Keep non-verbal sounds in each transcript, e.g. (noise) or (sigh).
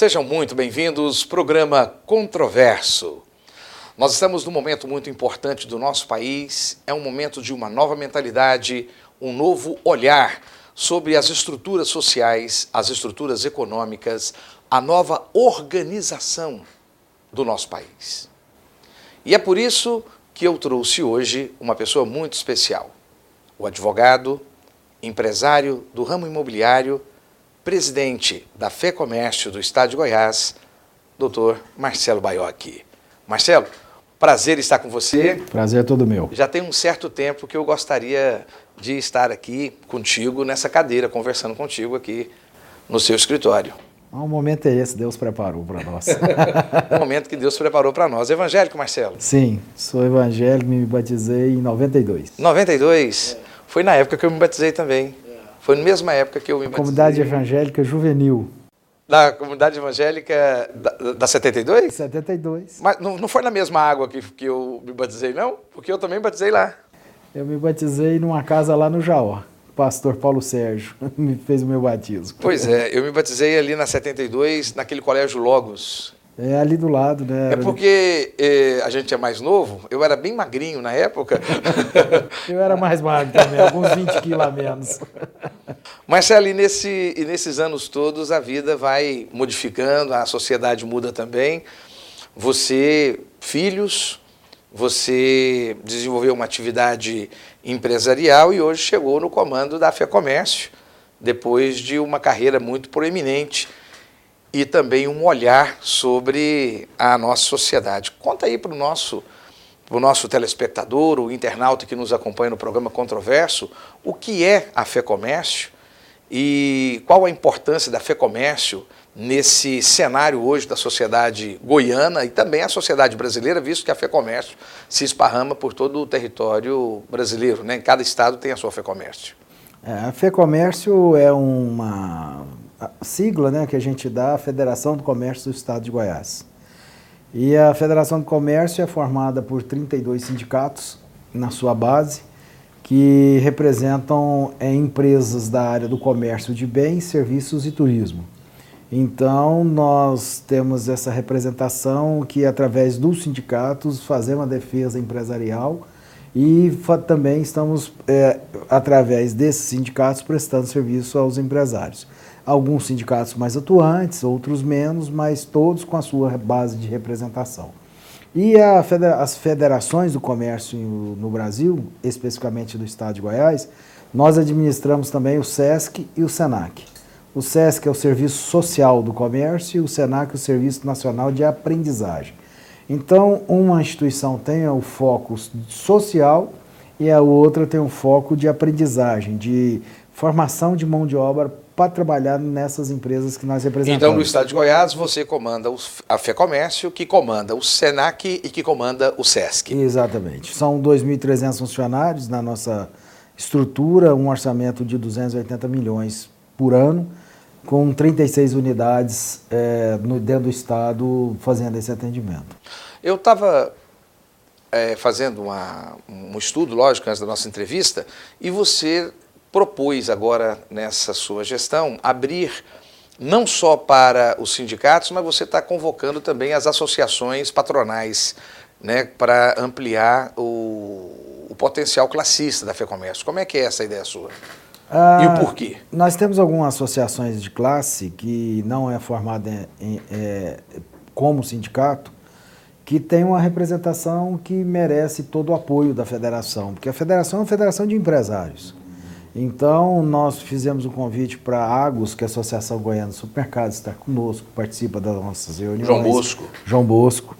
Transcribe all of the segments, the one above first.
Sejam muito bem-vindos, programa Controverso. Nós estamos num momento muito importante do nosso país, é um momento de uma nova mentalidade, um novo olhar sobre as estruturas sociais, as estruturas econômicas, a nova organização do nosso país. E é por isso que eu trouxe hoje uma pessoa muito especial, o advogado, empresário do ramo imobiliário, presidente da Fé Comércio do Estado de Goiás, doutor Marcelo Baiocchi. Marcelo, prazer estar com você. Prazer é todo meu. Já tem um certo tempo que eu gostaria de estar aqui contigo nessa cadeira, conversando contigo aqui no seu escritório. Um momento é esse, Deus preparou para nós. o (laughs) momento que Deus preparou para nós. Evangélico, Marcelo? Sim, sou evangélico, me batizei em 92. 92? É. Foi na época que eu me batizei também. Foi na mesma época que eu me batizei. Comunidade Evangélica Juvenil. Da Comunidade Evangélica da, da 72? 72. Mas não, não foi na mesma água que, que eu me batizei, não? Porque eu também batizei lá. Eu me batizei numa casa lá no Jaó pastor Paulo Sérgio (laughs) me fez o meu batismo. Pois é, eu me batizei ali na 72, naquele colégio Logos. É ali do lado, né? É porque eh, a gente é mais novo, eu era bem magrinho na época. (laughs) eu era mais magro também, alguns 20 quilos a menos. Marcelo, e, nesse, e nesses anos todos a vida vai modificando, a sociedade muda também. Você, filhos, você desenvolveu uma atividade empresarial e hoje chegou no comando da Fé Comércio, depois de uma carreira muito proeminente e também um olhar sobre a nossa sociedade. Conta aí para o nosso, pro nosso telespectador, o internauta que nos acompanha no programa Controverso, o que é a Fé Comércio e qual a importância da Fé Comércio nesse cenário hoje da sociedade goiana e também a sociedade brasileira, visto que a Fé Comércio se esparrama por todo o território brasileiro, né? cada estado tem a sua Fé Comércio. É, a Fé Comércio é uma sigla né, que a gente dá à Federação do Comércio do Estado de Goiás. E a Federação do Comércio é formada por 32 sindicatos na sua base, que representam é, empresas da área do comércio de bens, serviços e turismo. Então, nós temos essa representação que, através dos sindicatos, fazemos a defesa empresarial e também estamos, é, através desses sindicatos, prestando serviço aos empresários. Alguns sindicatos mais atuantes, outros menos, mas todos com a sua base de representação. E federa as federações do comércio no Brasil, especificamente do estado de Goiás, nós administramos também o SESC e o SENAC. O SESC é o Serviço Social do Comércio e o SENAC é o Serviço Nacional de Aprendizagem. Então, uma instituição tem o foco social e a outra tem o foco de aprendizagem, de formação de mão de obra para trabalhar nessas empresas que nós representamos. Então, no estado de Goiás, você comanda a FEComércio, que comanda o SENAC e que comanda o SESC. Exatamente. São 2.300 funcionários na nossa estrutura, um orçamento de 280 milhões por ano com 36 unidades é, no, dentro do estado fazendo esse atendimento. Eu estava é, fazendo uma, um estudo, lógico, antes da nossa entrevista, e você propôs agora nessa sua gestão abrir não só para os sindicatos, mas você está convocando também as associações patronais né, para ampliar o, o potencial classista da FEComércio. Como é que é essa ideia sua? Ah, e o porquê? Nós temos algumas associações de classe que não é formada em, é, como sindicato, que tem uma representação que merece todo o apoio da federação, porque a federação é uma federação de empresários. Então, nós fizemos um convite para a Agos, que é a Associação Goiana de Supermercados, está conosco, participa das nossas reuniões. João Bosco. João Bosco.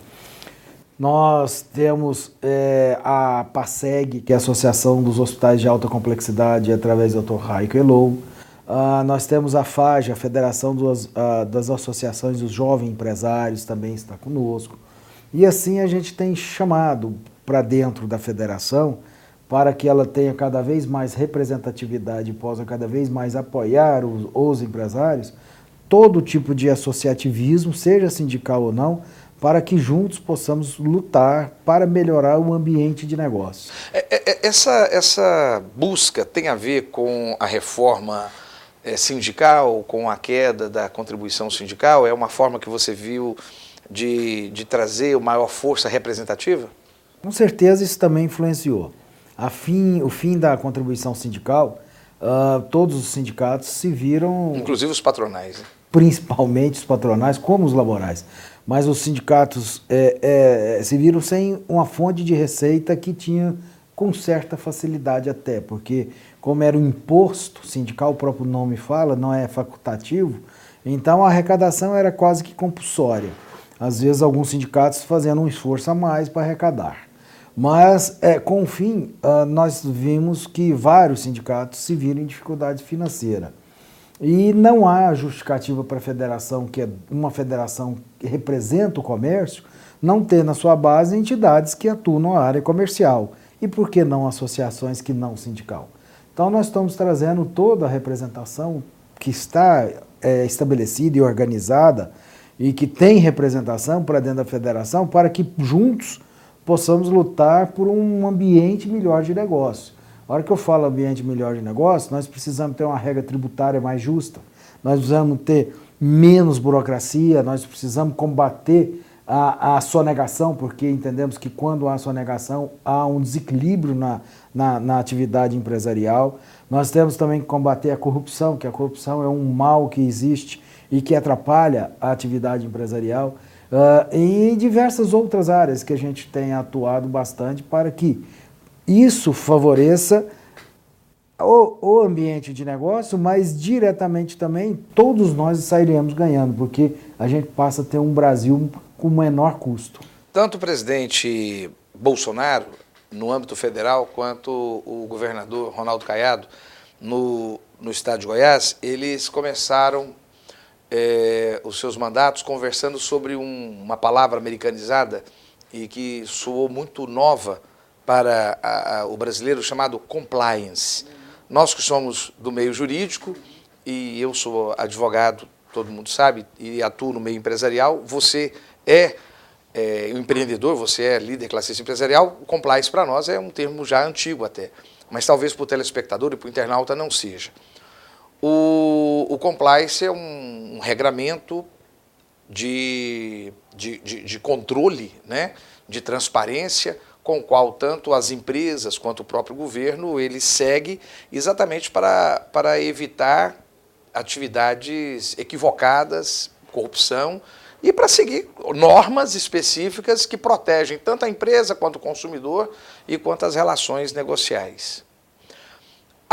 Nós temos é, a PASEG, que é a Associação dos Hospitais de Alta Complexidade, através do Dr. Raico Elou. Uh, nós temos a FAGE, a Federação dos, uh, das Associações dos Jovens Empresários, também está conosco. E assim a gente tem chamado para dentro da federação para que ela tenha cada vez mais representatividade e possa cada vez mais apoiar os, os empresários, todo tipo de associativismo, seja sindical ou não, para que juntos possamos lutar para melhorar o ambiente de negócio. É, é, é, essa, essa busca tem a ver com a reforma sindical, com a queda da contribuição sindical? É uma forma que você viu de, de trazer maior força representativa? Com certeza isso também influenciou. A fim, o fim da contribuição sindical, uh, todos os sindicatos se viram. Inclusive os patronais. Né? Principalmente os patronais, como os laborais. Mas os sindicatos é, é, se viram sem uma fonte de receita que tinha com certa facilidade até, porque como era um imposto sindical, o próprio nome fala, não é facultativo, então a arrecadação era quase que compulsória. Às vezes alguns sindicatos fazendo um esforço a mais para arrecadar. Mas, é, com o fim, uh, nós vimos que vários sindicatos se viram em dificuldade financeira. E não há justificativa para a federação, que é uma federação que representa o comércio, não ter na sua base entidades que atuam na área comercial. E por que não associações que não sindical? Então, nós estamos trazendo toda a representação que está é, estabelecida e organizada e que tem representação para dentro da federação para que juntos possamos lutar por um ambiente melhor de negócio. A hora que eu falo ambiente melhor de negócio, nós precisamos ter uma regra tributária mais justa, nós precisamos ter menos burocracia, nós precisamos combater a, a sonegação, porque entendemos que quando há sonegação há um desequilíbrio na, na, na, atividade empresarial. Nós temos também que combater a corrupção, que a corrupção é um mal que existe e que atrapalha a atividade empresarial. Uh, diversas outras áreas que a gente tem atuado bastante para que isso favoreça o, o, ambiente de negócio, mas diretamente também todos nós sairemos ganhando, porque a gente passa a ter um Brasil com menor custo. Tanto o presidente Bolsonaro, no âmbito federal, quanto o governador Ronaldo Caiado, no, no estado de Goiás, eles começaram é, os seus mandatos conversando sobre um, uma palavra americanizada e que soou muito nova para a, a, o brasileiro chamado compliance. Nós que somos do meio jurídico e eu sou advogado, todo mundo sabe, e atuo no meio empresarial, você é, é um empreendedor, você é líder classista empresarial, o compliance para nós é um termo já antigo até, mas talvez para o telespectador e para o internauta não seja. O, o compliance é um, um regramento de, de, de, de, controle, né, de transparência, com o qual tanto as empresas quanto o próprio governo ele segue exatamente para, para evitar atividades equivocadas, corrupção e para seguir normas específicas que protegem tanto a empresa quanto o consumidor e quanto as relações negociais.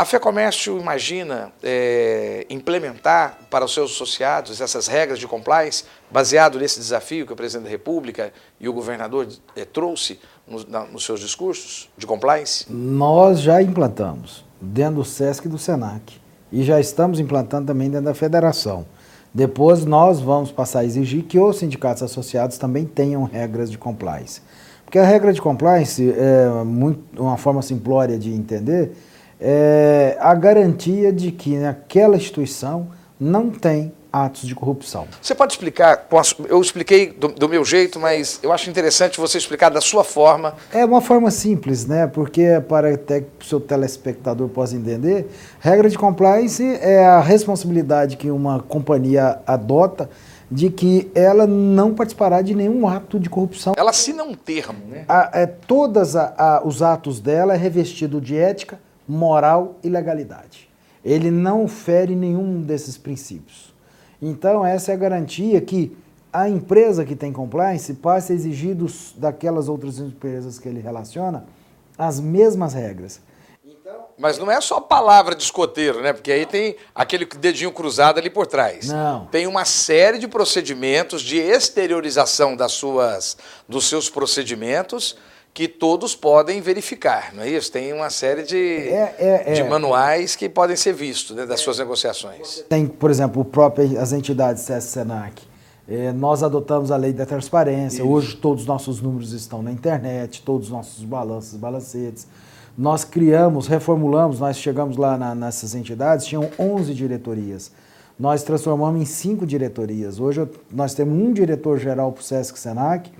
A FEComércio imagina é, implementar para os seus associados essas regras de compliance, baseado nesse desafio que o presidente da República e o governador é, trouxe no, na, nos seus discursos de compliance? Nós já implantamos dentro do SESC e do SENAC e já estamos implantando também dentro da federação. Depois nós vamos passar a exigir que os sindicatos associados também tenham regras de compliance. Porque a regra de compliance é muito, uma forma simplória de entender é, a garantia de que naquela instituição não tem atos de corrupção. Você pode explicar? Eu expliquei do, do, meu jeito, mas eu acho interessante você explicar da sua forma. É uma forma simples, né? Porque para até que o seu telespectador possa entender, regra de compliance é a responsabilidade que uma companhia adota de que ela não participará de nenhum ato de corrupção. Ela assina um termo, né? A, é, todos os atos dela é revestido de ética, moral e legalidade. Ele não fere nenhum desses princípios. Então, essa é a garantia que a empresa que tem compliance passe a exigir dos, daquelas outras empresas que ele relaciona as mesmas regras. Então, Mas não é só palavra de escoteiro, né? Porque aí tem aquele dedinho cruzado ali por trás. Não. Tem uma série de procedimentos de exteriorização das suas, dos seus procedimentos que todos podem verificar, não é isso? Tem uma série de, é, é, é. de manuais que podem ser vistos né, das suas negociações. Tem, por exemplo, o próprio, as entidades CS-SENAC. É, nós adotamos a lei da transparência. Isso. Hoje todos os nossos números estão na internet, todos os nossos balanços, balancetes. Nós criamos, reformulamos, nós chegamos lá na, nessas entidades, tinham 11 diretorias. Nós transformamos em cinco diretorias. Hoje nós temos um diretor-geral para o SESC-SENAC,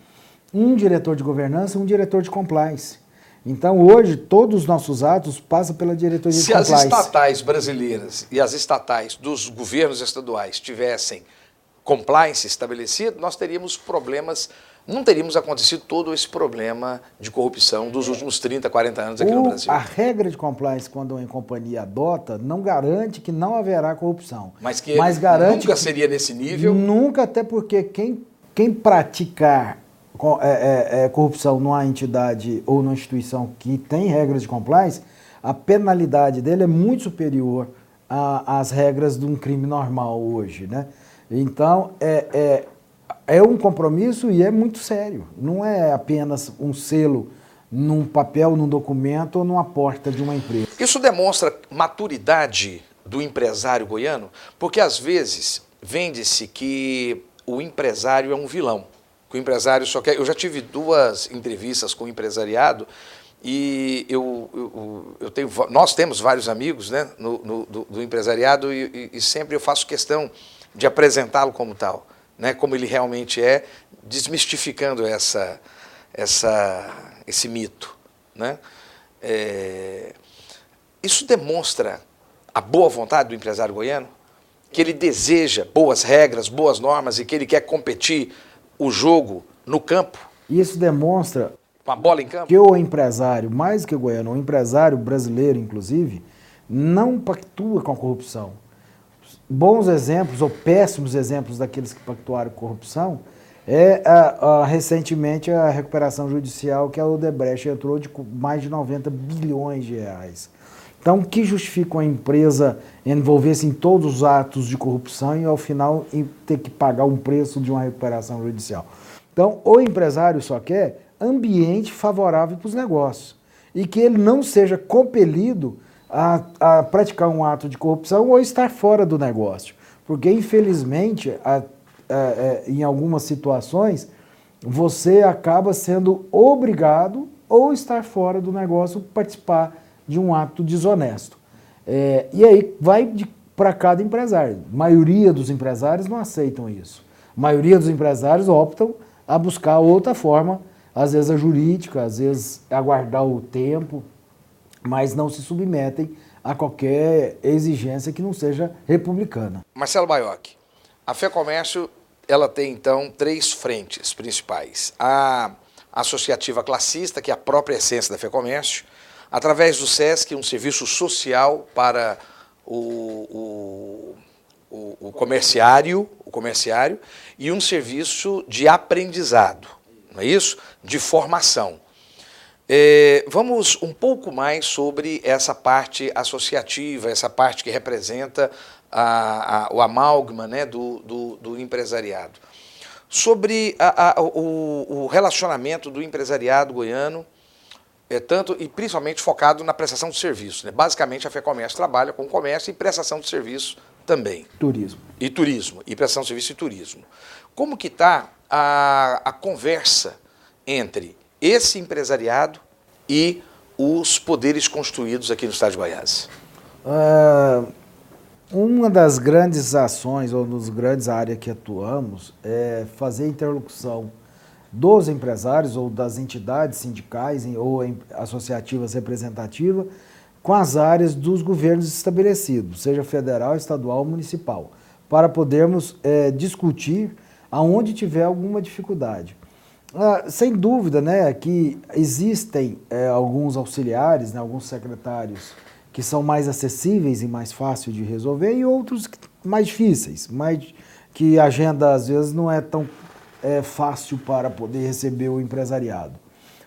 um diretor de governança e um diretor de compliance. Então, hoje, todos os nossos atos passam pela diretoria Se de compliance. Se as estatais brasileiras e as estatais dos governos estaduais tivessem compliance estabelecido, nós teríamos problemas, não teríamos acontecido todo esse problema de corrupção dos últimos 30, 40 anos aqui o, no Brasil. A regra de compliance, quando uma companhia adota, não garante que não haverá corrupção. Mas que Mas garante nunca seria nesse nível? Nunca, até porque quem, quem praticar é, é, é, corrupção numa entidade ou numa instituição que tem regras de compliance, a penalidade dele é muito superior às regras de um crime normal hoje, né? Então, é, é, é um compromisso e é muito sério. Não é apenas um selo num papel, num documento ou numa porta de uma empresa. Isso demonstra maturidade do empresário goiano? Porque às vezes vende-se que o empresário é um vilão. Que o empresário só quer. Eu já tive duas entrevistas com o empresariado e eu, eu, eu tenho, nós temos vários amigos né, no, no do, do, empresariado e, e, sempre eu faço questão de apresentá-lo como tal, né, como ele realmente é, desmistificando essa, essa, esse mito. Né? É, isso demonstra a boa vontade do empresário goiano, que ele deseja boas regras, boas normas e que ele quer competir o jogo no campo. Isso demonstra com a bola em campo? que o empresário, mais que o goiano, o empresário brasileiro, inclusive, não pactua com a corrupção bons exemplos ou péssimos exemplos daqueles que pactuaram corrupção é a, a, recentemente a recuperação judicial que a Odebrecht entrou de mais de 90 bilhões de reais. Então, o que justifica uma empresa envolver-se em todos os atos de corrupção e, ao final, ter que pagar um preço de uma recuperação judicial? Então, o empresário só quer ambiente favorável para os negócios e que ele não seja compelido a, a praticar um ato de corrupção ou estar fora do negócio. Porque, infelizmente, a, a, em algumas situações, você acaba sendo obrigado ou estar fora do negócio participar de um ato desonesto. É, e aí vai para cada empresário. A maioria dos empresários não aceitam isso. A maioria dos empresários optam a buscar outra forma, às vezes a jurídica, às vezes aguardar o tempo, mas não se submetem a qualquer exigência que não seja republicana. Marcelo Baiocchi, a Fé Comércio ela tem então três frentes principais. A associativa classista, que é a própria essência da Fé Comércio, através do SESC, um serviço social para o, o, o, o comerciário, o comerciário, e um serviço de aprendizado, não é isso? De formação. É, vamos um pouco mais sobre essa parte associativa, essa parte que representa a, a, o amálgama né, do, do, do empresariado. Sobre a, o, o, relacionamento do empresariado goiano, é, tanto e principalmente focado na prestação de serviço. Né? Basicamente, a FEComércio trabalha com comércio e prestação de serviço também. Turismo. E turismo, e prestação de serviço e turismo. Como que está a, a conversa entre esse empresariado e os poderes construídos aqui no estado de Goiás? Uh, uma das grandes ações, ou das grandes áreas que atuamos, é fazer interlocução dos empresários ou das entidades sindicais ou associativas representativas com as áreas dos governos estabelecidos, seja federal, estadual ou municipal, para podermos é, discutir aonde tiver alguma dificuldade. Ah, sem dúvida, né, que existem é, alguns auxiliares, né, alguns secretários que são mais acessíveis e mais fáceis de resolver e outros mais difíceis, mais, que a agenda às vezes não é tão é, fácil para poder receber o empresariado.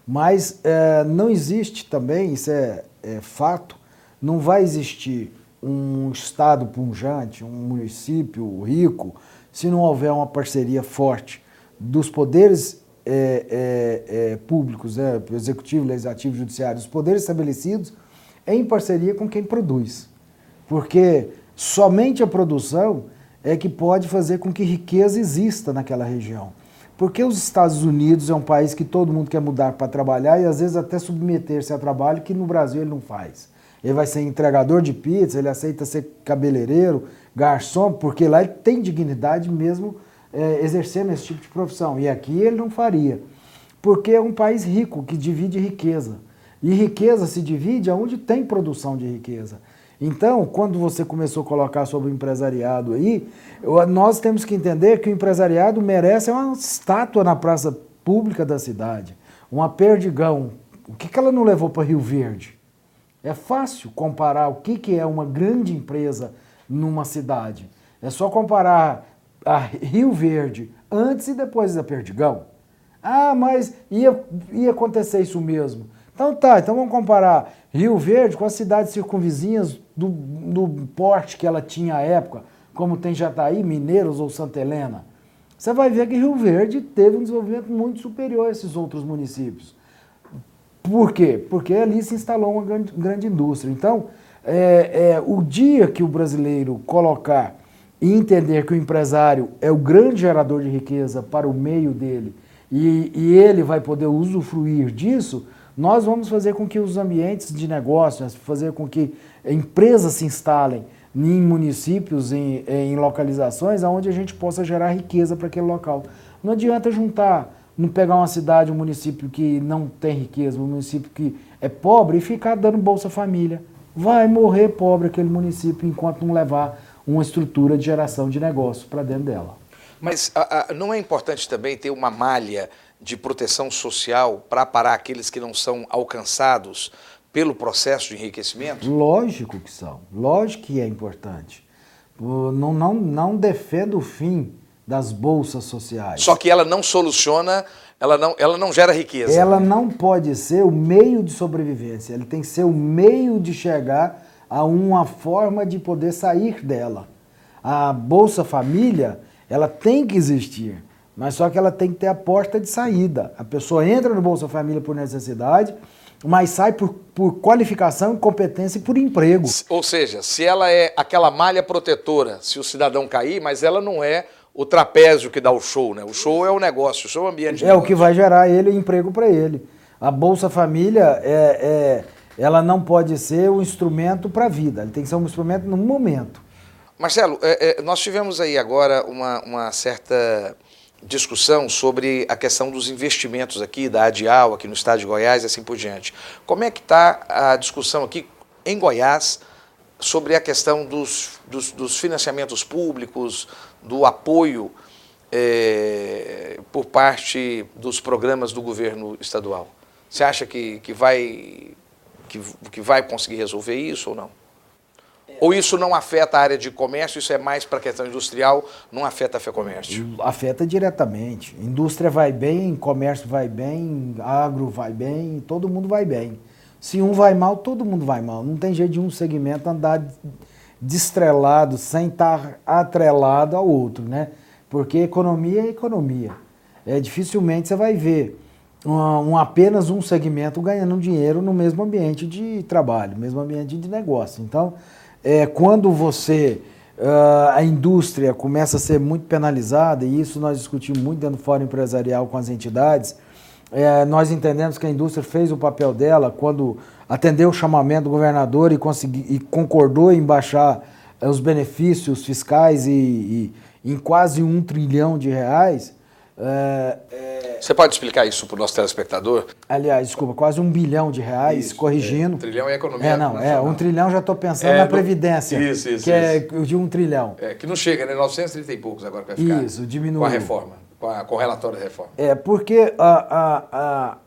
Mas é, não existe também, isso é, é fato, não vai existir um estado punjante, um município rico, se não houver uma parceria forte dos poderes é, é, é, públicos, né, executivo, legislativo, judiciário, os poderes estabelecidos em parceria com quem produz. Porque somente a produção é que pode fazer com que riqueza exista naquela região. Porque os Estados Unidos é um país que todo mundo quer mudar para trabalhar e às vezes até submeter-se a trabalho que no Brasil ele não faz. Ele vai ser entregador de pizza, ele aceita ser cabeleireiro, garçom, porque lá ele tem dignidade mesmo é, exercendo esse tipo de profissão. E aqui ele não faria. Porque é um país rico, que divide riqueza. E riqueza se divide aonde tem produção de riqueza. Então, quando você começou a colocar sobre o empresariado aí, nós temos que entender que o empresariado merece uma estátua na praça pública da cidade, uma perdigão. O que, que ela não levou para Rio Verde? É fácil comparar o que, que é uma grande empresa numa cidade. É só comparar a Rio Verde antes e depois da Perdigão. Ah, mas ia, ia acontecer isso mesmo. Então tá, então vamos comparar Rio Verde com as cidades circunvizinhas do, do porte que ela tinha à época, como tem Jataí, Mineiros ou Santa Helena. Você vai ver que Rio Verde teve um desenvolvimento muito superior a esses outros municípios. Por quê? Porque ali se instalou uma grande, grande indústria. Então, é, é, o dia que o brasileiro colocar e entender que o empresário é o grande gerador de riqueza para o meio dele e, e ele vai poder usufruir disso, nós vamos fazer com que os ambientes de negócios, fazer com que empresas se instalem em municípios, em, em localizações, onde a gente possa gerar riqueza para aquele local. Não adianta juntar, não pegar uma cidade, um município que não tem riqueza, um município que é pobre e ficar dando Bolsa Família. Vai morrer pobre aquele município enquanto não levar uma estrutura de geração de negócio para dentro dela. Mas a, a, não é importante também ter uma malha de proteção social para parar aqueles que não são alcançados pelo processo de enriquecimento? Lógico que são, lógico que é importante. Não, não, não defendo o fim das bolsas sociais. Só que ela não soluciona, ela não, ela não gera riqueza. Ela não pode ser o meio de sobrevivência, ele tem que ser o meio de chegar a uma forma de poder sair dela. A Bolsa Família, ela tem que existir, mas só que ela tem que ter a porta de saída. A pessoa entra no Bolsa Família por necessidade, mas sai por, por qualificação, competência e por emprego. Ou seja, se ela é aquela malha protetora, se o cidadão cair, mas ela não é o trapézio que dá o show, né? O show é o negócio, o show é o ambiente. É negócio. o que vai gerar ele emprego para ele. A Bolsa Família é, é, ela não pode ser um instrumento para a vida, ele tem que ser um instrumento no momento. Marcelo, é, é, nós tivemos aí agora uma, uma certa discussão sobre a questão dos investimentos aqui, da Adial, aqui no estado de Goiás e assim por diante. Como é que está a discussão aqui em Goiás sobre a questão dos, dos, dos financiamentos públicos, do apoio é, por parte dos programas do governo estadual? Você acha que, que, vai, que, que vai conseguir resolver isso ou não? Ou isso não afeta a área de comércio, isso é mais para a questão industrial, não afeta a FEComércio? Afeta diretamente. Indústria vai bem, comércio vai bem, agro vai bem, todo mundo vai bem. Se um vai mal, todo mundo vai mal. Não tem jeito de um segmento andar destrelado, sem estar atrelado ao outro, né? Porque economia é economia. É, dificilmente você vai ver um, um, apenas um segmento ganhando dinheiro no mesmo ambiente de trabalho, mesmo ambiente de negócio. Então, é, quando você, uh, a indústria começa a ser muito penalizada, e isso nós discutimos muito dentro do Fórum Empresarial com as entidades, é, nós entendemos que a indústria fez o papel dela quando atendeu o chamamento do governador e, consegui, e concordou em baixar é, os benefícios fiscais e, e, em quase um trilhão de reais. É, Você pode explicar isso para o nosso telespectador? Aliás, desculpa, quase um bilhão de reais, isso, corrigindo. É, trilhão é economia. É, não, nacional. é, um trilhão já estou pensando é, na Previdência. Isso, isso. Que é isso. é de um trilhão. É, que não chega, né? 930 e poucos agora vai ficar. Isso, diminui. Com a reforma, com, a, com o relatório da reforma. É, porque a, a, a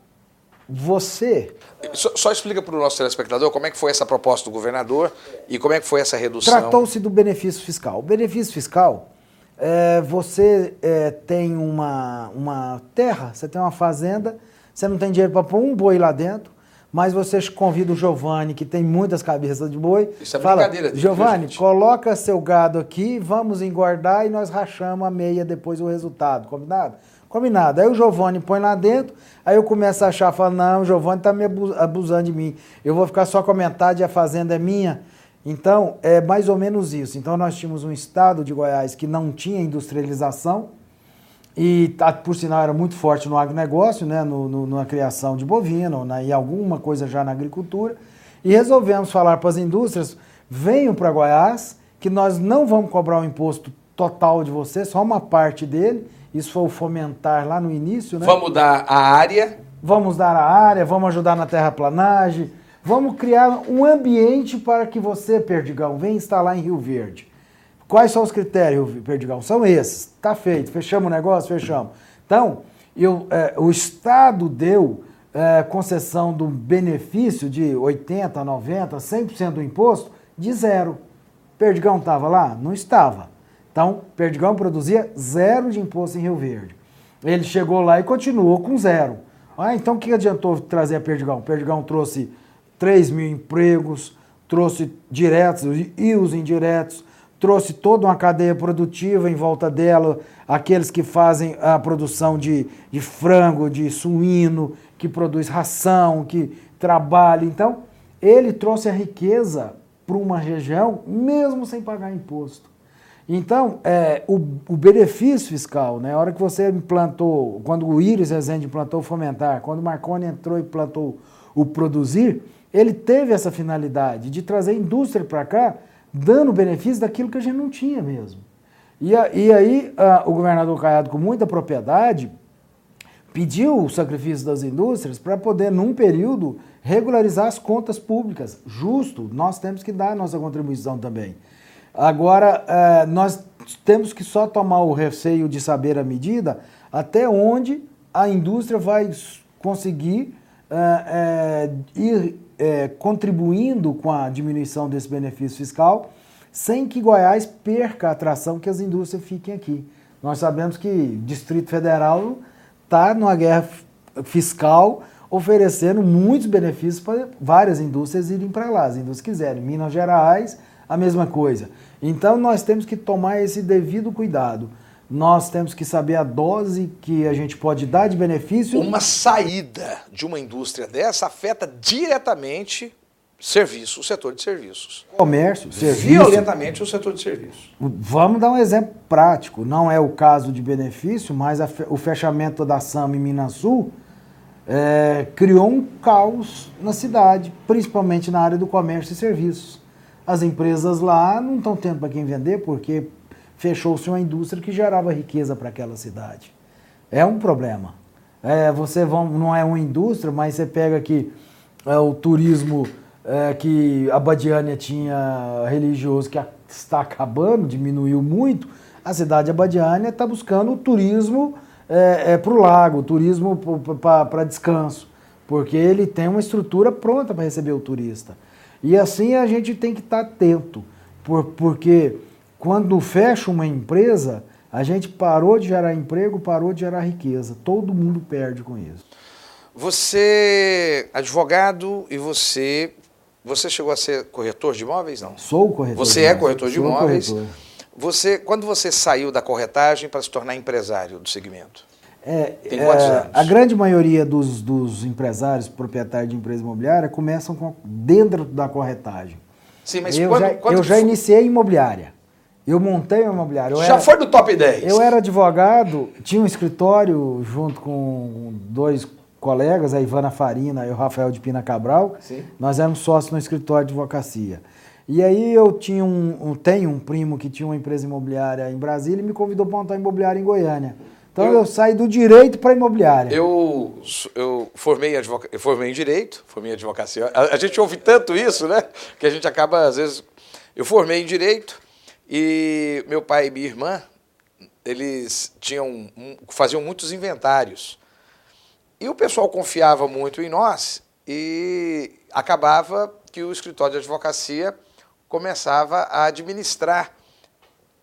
você. Só, só explica para o nosso telespectador como é que foi essa proposta do governador e como é que foi essa redução. Tratou-se do benefício fiscal. O benefício fiscal é, você é, tem uma, uma terra, você tem uma fazenda, você não tem dinheiro para pôr um boi lá dentro, mas você convida o Giovanni, que tem muitas cabeças de boi. Isso é fala, brincadeira. Giovanni, coloca seu gado aqui, vamos engordar e nós rachamos a meia depois o resultado. Combinado? Combinado. Aí o Giovanni põe lá dentro, aí eu começo a achar, falo, não, o Giovanni está me abusando de mim. Eu vou ficar só com a metade, a fazenda é minha. Então, é mais ou menos isso. Então, nós tínhamos um estado de Goiás que não tinha industrialização e, por sinal, era muito forte no agronegócio, né, no, no, na criação de bovino na, e alguma coisa já na agricultura. E resolvemos falar para as indústrias, venham para Goiás, que nós não vamos cobrar o imposto total de você, só uma parte dele. Isso foi o fomentar lá no início. Né? Vamos dar a área vamos dar a área, vamos ajudar na terraplanagem, vamos criar um ambiente para que você, Perdigão, venha instalar em Rio Verde. Quais são os critérios, Perdigão? São esses. Está feito. Fechamos o negócio? Fechamos. Então, eu, é, o Estado deu é, concessão do benefício de 80%, 90%, 100% do imposto de zero. Perdigão estava lá? Não estava. Então, Perdigão produzia zero de imposto em Rio Verde. Ele chegou lá e continuou com zero. Ah, então o que adiantou trazer a Perdigão? Perdigão trouxe 3 mil empregos, trouxe diretos e os indiretos, trouxe toda uma cadeia produtiva em volta dela, aqueles que fazem a produção de, de frango, de suíno, que produz ração, que trabalha. Então, ele trouxe a riqueza para uma região, mesmo sem pagar imposto. Então, é, o, o, benefício fiscal, né, a hora que você implantou, quando o Iris Rezende implantou o Fomentar, quando o Marconi entrou e implantou o Produzir, ele teve essa finalidade de trazer indústria para cá, dando benefício daquilo que a gente não tinha mesmo. E, e aí, a, o governador Caiado, com muita propriedade, pediu o sacrifício das indústrias para poder, num período, regularizar as contas públicas. Justo, nós temos que dar a nossa contribuição também. Agora, é, nós temos que só tomar o receio de saber a medida até onde a indústria vai conseguir é, é, contribuindo com a diminuição desse benefício fiscal, sem que Goiás perca a atração que as indústrias fiquem aqui. Nós sabemos que Distrito Federal está numa guerra fiscal oferecendo muitos benefícios para várias indústrias irem para lá, as indústrias quiserem. Minas Gerais, a mesma coisa. Então nós temos que tomar esse devido cuidado. Nós temos que saber a dose que a gente pode dar de benefício. Uma saída de uma indústria dessa afeta diretamente serviço, o setor de serviços. Comércio, serviço. Violentamente o setor de serviços. Vamos dar um exemplo prático. Não é o caso de benefício, mas o fechamento da SAM em Minas Sul é, criou um caos na cidade, principalmente na área do comércio e serviços. As empresas lá não estão tendo para quem vender porque fechou-se uma indústria que gerava riqueza para aquela cidade. É um problema. É, você vão, não é uma indústria, mas você pega que é, o turismo é, que a Badiânia tinha religioso que está acabando, diminuiu muito. A cidade de Abadiânia está buscando o turismo é, é para o lago, turismo para descanso, porque ele tem uma estrutura pronta para receber o turista. E assim a gente tem que estar tá atento, por, porque quando fecha uma empresa, a gente parou de gerar emprego, parou de gerar riqueza. Todo mundo perde com isso. Você, advogado, e você. Você chegou a ser corretor de imóveis, não? Sou corretor. Você é corretor de imóveis. Corretor. Você, quando você saiu da corretagem para se tornar empresário do segmento? É, Tem quantos é, anos? A grande maioria dos, dos empresários, proprietários de empresa imobiliária, começam com, dentro da corretagem. Sim, mas eu quando, já, quando eu já iniciei imobiliária. Eu montei uma imobiliária. Eu já era, foi do top 10? Eu era advogado, tinha um escritório junto com dois colegas, a Ivana Farina e o Rafael de Pina Cabral. Sim. Nós éramos sócios no escritório de advocacia. E aí eu tinha um, um, tenho um primo que tinha uma empresa imobiliária em Brasília e me convidou para montar imobiliária em Goiânia. Então eu, eu saí do direito para a imobiliária. Eu, eu, formei advoca, eu formei em direito, formei em advocacia. A, a, gente ouve tanto isso, né? Que a gente acaba, às vezes. Eu formei em direito e meu pai e minha irmã, eles tinham, faziam muitos inventários. E o pessoal confiava muito em nós e acabava que o escritório de advocacia começava a administrar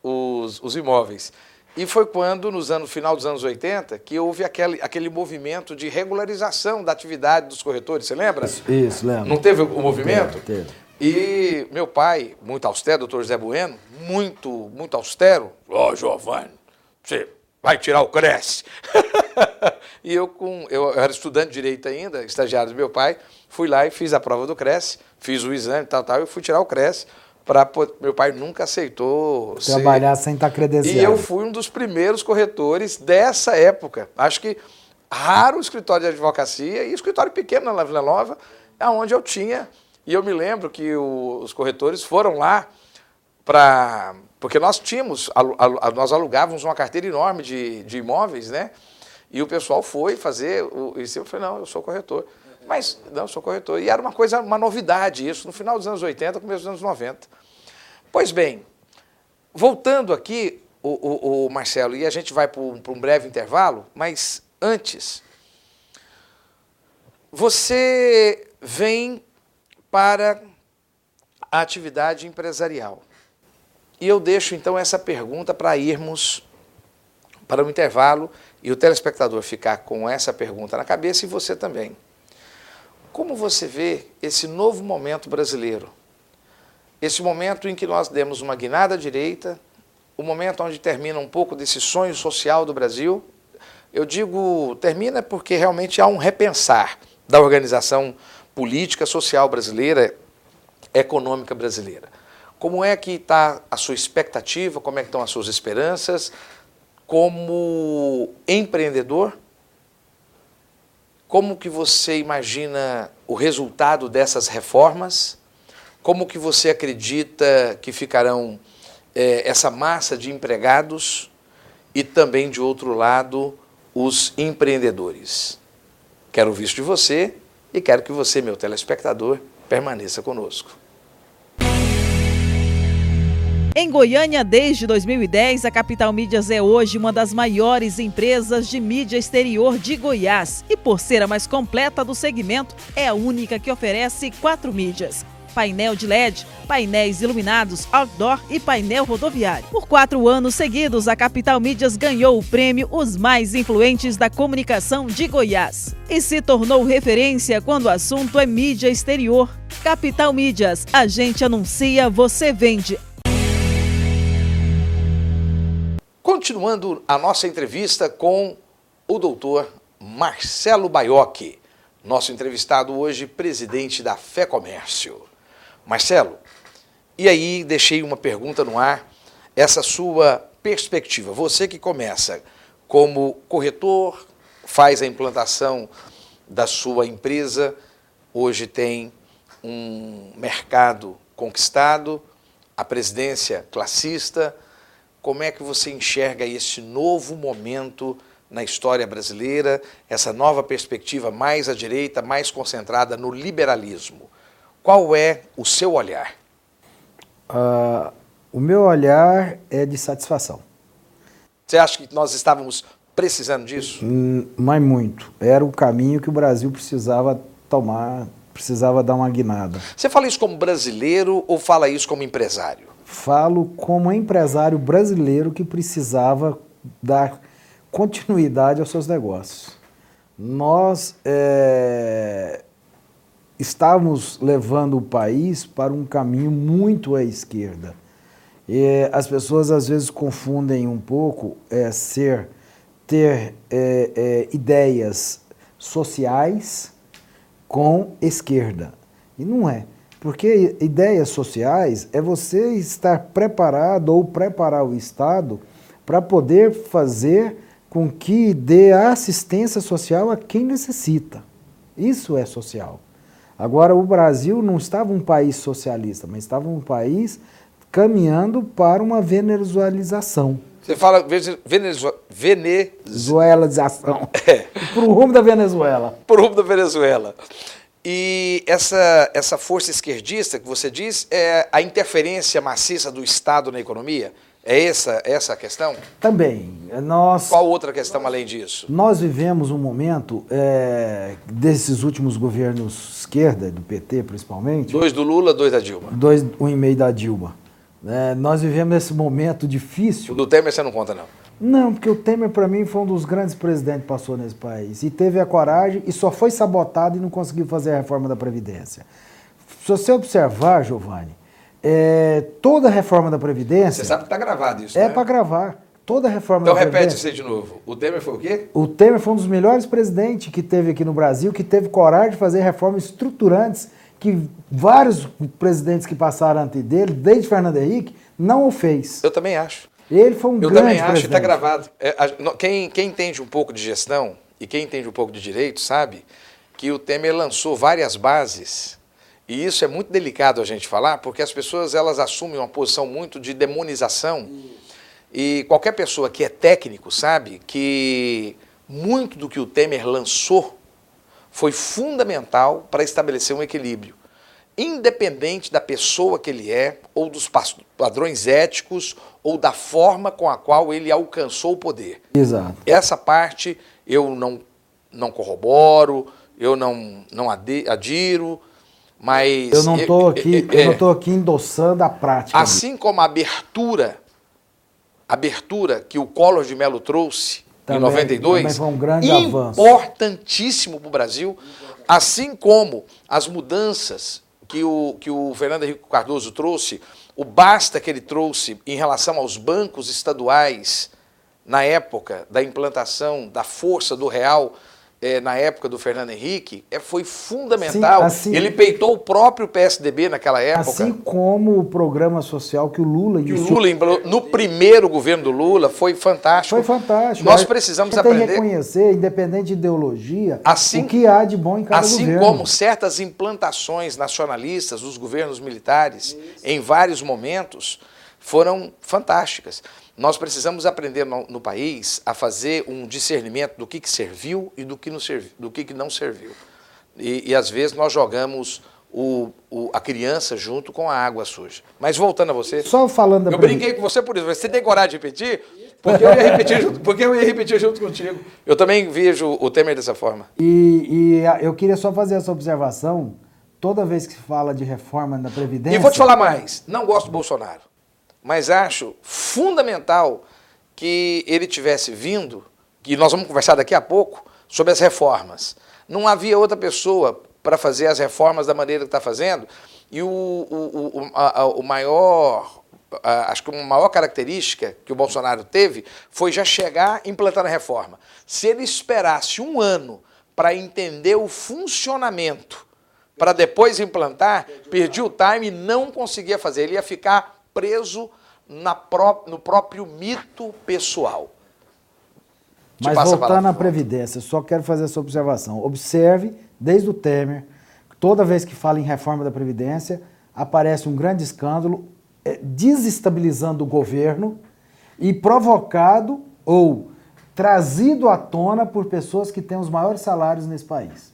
os, os imóveis. E foi quando, no ano, final dos anos 80, que houve aquele, aquele movimento de regularização da atividade dos corretores. Você lembra? Isso, isso lembro. Não teve o movimento? Teve, teve. E meu pai, muito austero, doutor Zé Bueno, muito, muito austero. Ó, oh, Giovanni, você vai tirar o Cresce. (laughs) e eu, com, eu era estudante de direito ainda, estagiário do meu pai, fui lá e fiz a prova do Cresce, fiz o exame e tal, tal, e fui tirar o Cresce para meu pai nunca aceitou trabalhar ser... sem estar credenciado. E eu fui um dos primeiros corretores dessa época. Acho que raro o escritório de advocacia e escritório pequeno na Vila Nova, aonde eu tinha. E eu me lembro que o, os corretores foram lá para porque nós tínhamos nós alugávamos uma carteira enorme de, de imóveis, né? E o pessoal foi fazer, o, e eu falei, não, eu sou corretor. Mas, não, eu sou corretor. E era uma coisa, uma novidade isso, no final dos anos 80, começo dos anos 90. Pois bem, voltando aqui, o, o, o Marcelo, e a gente vai para um breve intervalo, mas antes, você vem para a atividade empresarial. E eu deixo então essa pergunta para irmos para o intervalo e o telespectador ficar com essa pergunta na cabeça e você também. Como você vê esse novo momento brasileiro? Esse momento em que nós demos uma guinada à direita, o momento onde termina um pouco desse sonho social do Brasil. Eu digo termina porque realmente há um repensar da organização política, social brasileira, econômica brasileira. Como é que está a sua expectativa, como é que estão as suas esperanças como empreendedor? Como que você imagina o resultado dessas reformas? Como que você acredita que ficarão é, essa massa de empregados e também, de outro lado, os empreendedores? Quero ouvir isso de você e quero que você, meu telespectador, permaneça conosco. Em Goiânia, desde 2010, a Capital Mídias é hoje uma das maiores empresas de mídia exterior de Goiás e, por ser a mais completa do segmento, é a única que oferece quatro mídias. Painel de LED, painéis iluminados, outdoor e painel rodoviário. Por quatro anos seguidos, a Capital Mídias ganhou o prêmio Os Mais Influentes da Comunicação de Goiás e se tornou referência quando o assunto é mídia exterior. Capital Mídias, a gente anuncia, você vende. Continuando a nossa entrevista com o doutor Marcelo Baiocchi, nosso entrevistado hoje, presidente da Fé Comércio. Marcelo, e aí deixei uma pergunta no ar, essa sua perspectiva, você que começa como corretor, faz a implantação da sua empresa, hoje tem um mercado conquistado, a presidência classista, como é que você enxerga esse novo momento na história brasileira, essa nova perspectiva mais à direita, mais concentrada no liberalismo? Qual é o seu olhar? Uh, o meu olhar é de satisfação. Você acha que nós estávamos precisando disso? Hum, mas muito. Era o caminho que o Brasil precisava tomar, precisava dar uma guinada. Você fala isso como brasileiro ou fala isso como empresário? falo como empresário brasileiro que precisava dar continuidade aos seus negócios. Nós é, estávamos levando o país para um caminho muito à esquerda. E as pessoas às vezes confundem um pouco é, ser, ter é, é, ideias sociais com esquerda. E não é. Porque ideias sociais é você estar preparado ou preparar o Estado para poder fazer com que dê assistência social a quem necessita. Isso é social. Agora, o Brasil não estava um país socialista, mas estava um país caminhando para uma venezuelização. Você fala Venezuela. Venezuelização. É. Para o rumo da Venezuela. Para o rumo da Venezuela. E essa, essa força esquerdista que você diz é a interferência maciça do Estado na economia? É essa, essa a questão? Também. Nós, Qual outra questão além disso? Nós vivemos um momento é, desses últimos governos esquerda, do PT principalmente. Dois do Lula, dois da Dilma. Dois, um e meio da Dilma. É, nós vivemos esse momento difícil. O do Temer você não conta, não? Não, porque o Temer, para mim, foi um dos grandes presidentes que passou nesse país. E teve a coragem e só foi sabotado e não conseguiu fazer a reforma da Previdência. Se você observar, Giovanni, é, toda a reforma da Previdência. Você sabe que está gravado isso. É né? para gravar. Toda a reforma então, da Previdência. Então repete isso aí de novo. O Temer foi o quê? O Temer foi um dos melhores presidentes que teve aqui no Brasil, que teve coragem de fazer reformas estruturantes que vários presidentes que passaram antes dele, desde Fernando Henrique, não o fez. Eu também acho. Ele foi um Eu grande também acho, presidente. está gravado. É, quem, quem entende um pouco de gestão e quem entende um pouco de direito sabe que o Temer lançou várias bases e isso é muito delicado a gente falar, porque as pessoas elas assumem uma posição muito de demonização. E qualquer pessoa que é técnico sabe que muito do que o Temer lançou foi fundamental para estabelecer um equilíbrio. Independente da pessoa que ele é, ou dos padrões éticos, ou da forma com a qual ele alcançou o poder. Exato. Essa parte eu não, não corroboro, eu não, não adiro, mas. Eu não estou aqui, é, eu não tô aqui endossando a prática. Assim como a abertura, abertura que o Collor de Mello trouxe também, em 92, foi um grande importantíssimo para o Brasil, assim como as mudanças que o, que o Fernando Henrique Cardoso trouxe, o basta que ele trouxe em relação aos bancos estaduais na época da implantação da força do real é, na época do Fernando Henrique, é, foi fundamental. Sim, assim, ele peitou o próprio PSDB naquela época. Assim como o programa social que o Lula que o Lula no primeiro governo do Lula foi fantástico. Foi fantástico. Nós precisamos aprender. Tem que reconhecer, independente de ideologia, assim, o que há de bom em cada assim governo. Assim como certas implantações nacionalistas dos governos militares, Isso. em vários momentos, foram fantásticas. Nós precisamos aprender no, no, país a fazer um discernimento do que, que serviu e do que não serviu. Do que, que não serviu. E, e às vezes nós jogamos o, o, a criança junto com a água suja. Mas voltando a você. Só falando Eu brinquei com você por isso. Você tem coragem de repetir? Porque eu ia repetir junto, porque eu ia repetir junto contigo. Eu também vejo o Temer dessa forma. E, e eu queria só fazer essa observação. Toda vez que se fala de reforma da Previdência. E vou te falar mais. Não gosto do Bolsonaro mas acho fundamental que ele tivesse vindo, que nós vamos conversar daqui a pouco, sobre as reformas. Não havia outra pessoa para fazer as reformas da maneira que está fazendo, e o, o, o, a, o maior, a, acho que uma maior característica que o Bolsonaro teve foi já chegar implantando a reforma. Se ele esperasse um ano para entender o funcionamento, para depois implantar, perdia o time e não conseguia fazer. Ele ia ficar preso pró no próprio mito pessoal. Te Mas voltando à Previdência, só quero fazer essa observação. Observe, desde o Temer, toda vez que fala em reforma da Previdência, aparece um grande escândalo é, desestabilizando o governo e provocado ou trazido à tona por pessoas que têm os maiores salários nesse país.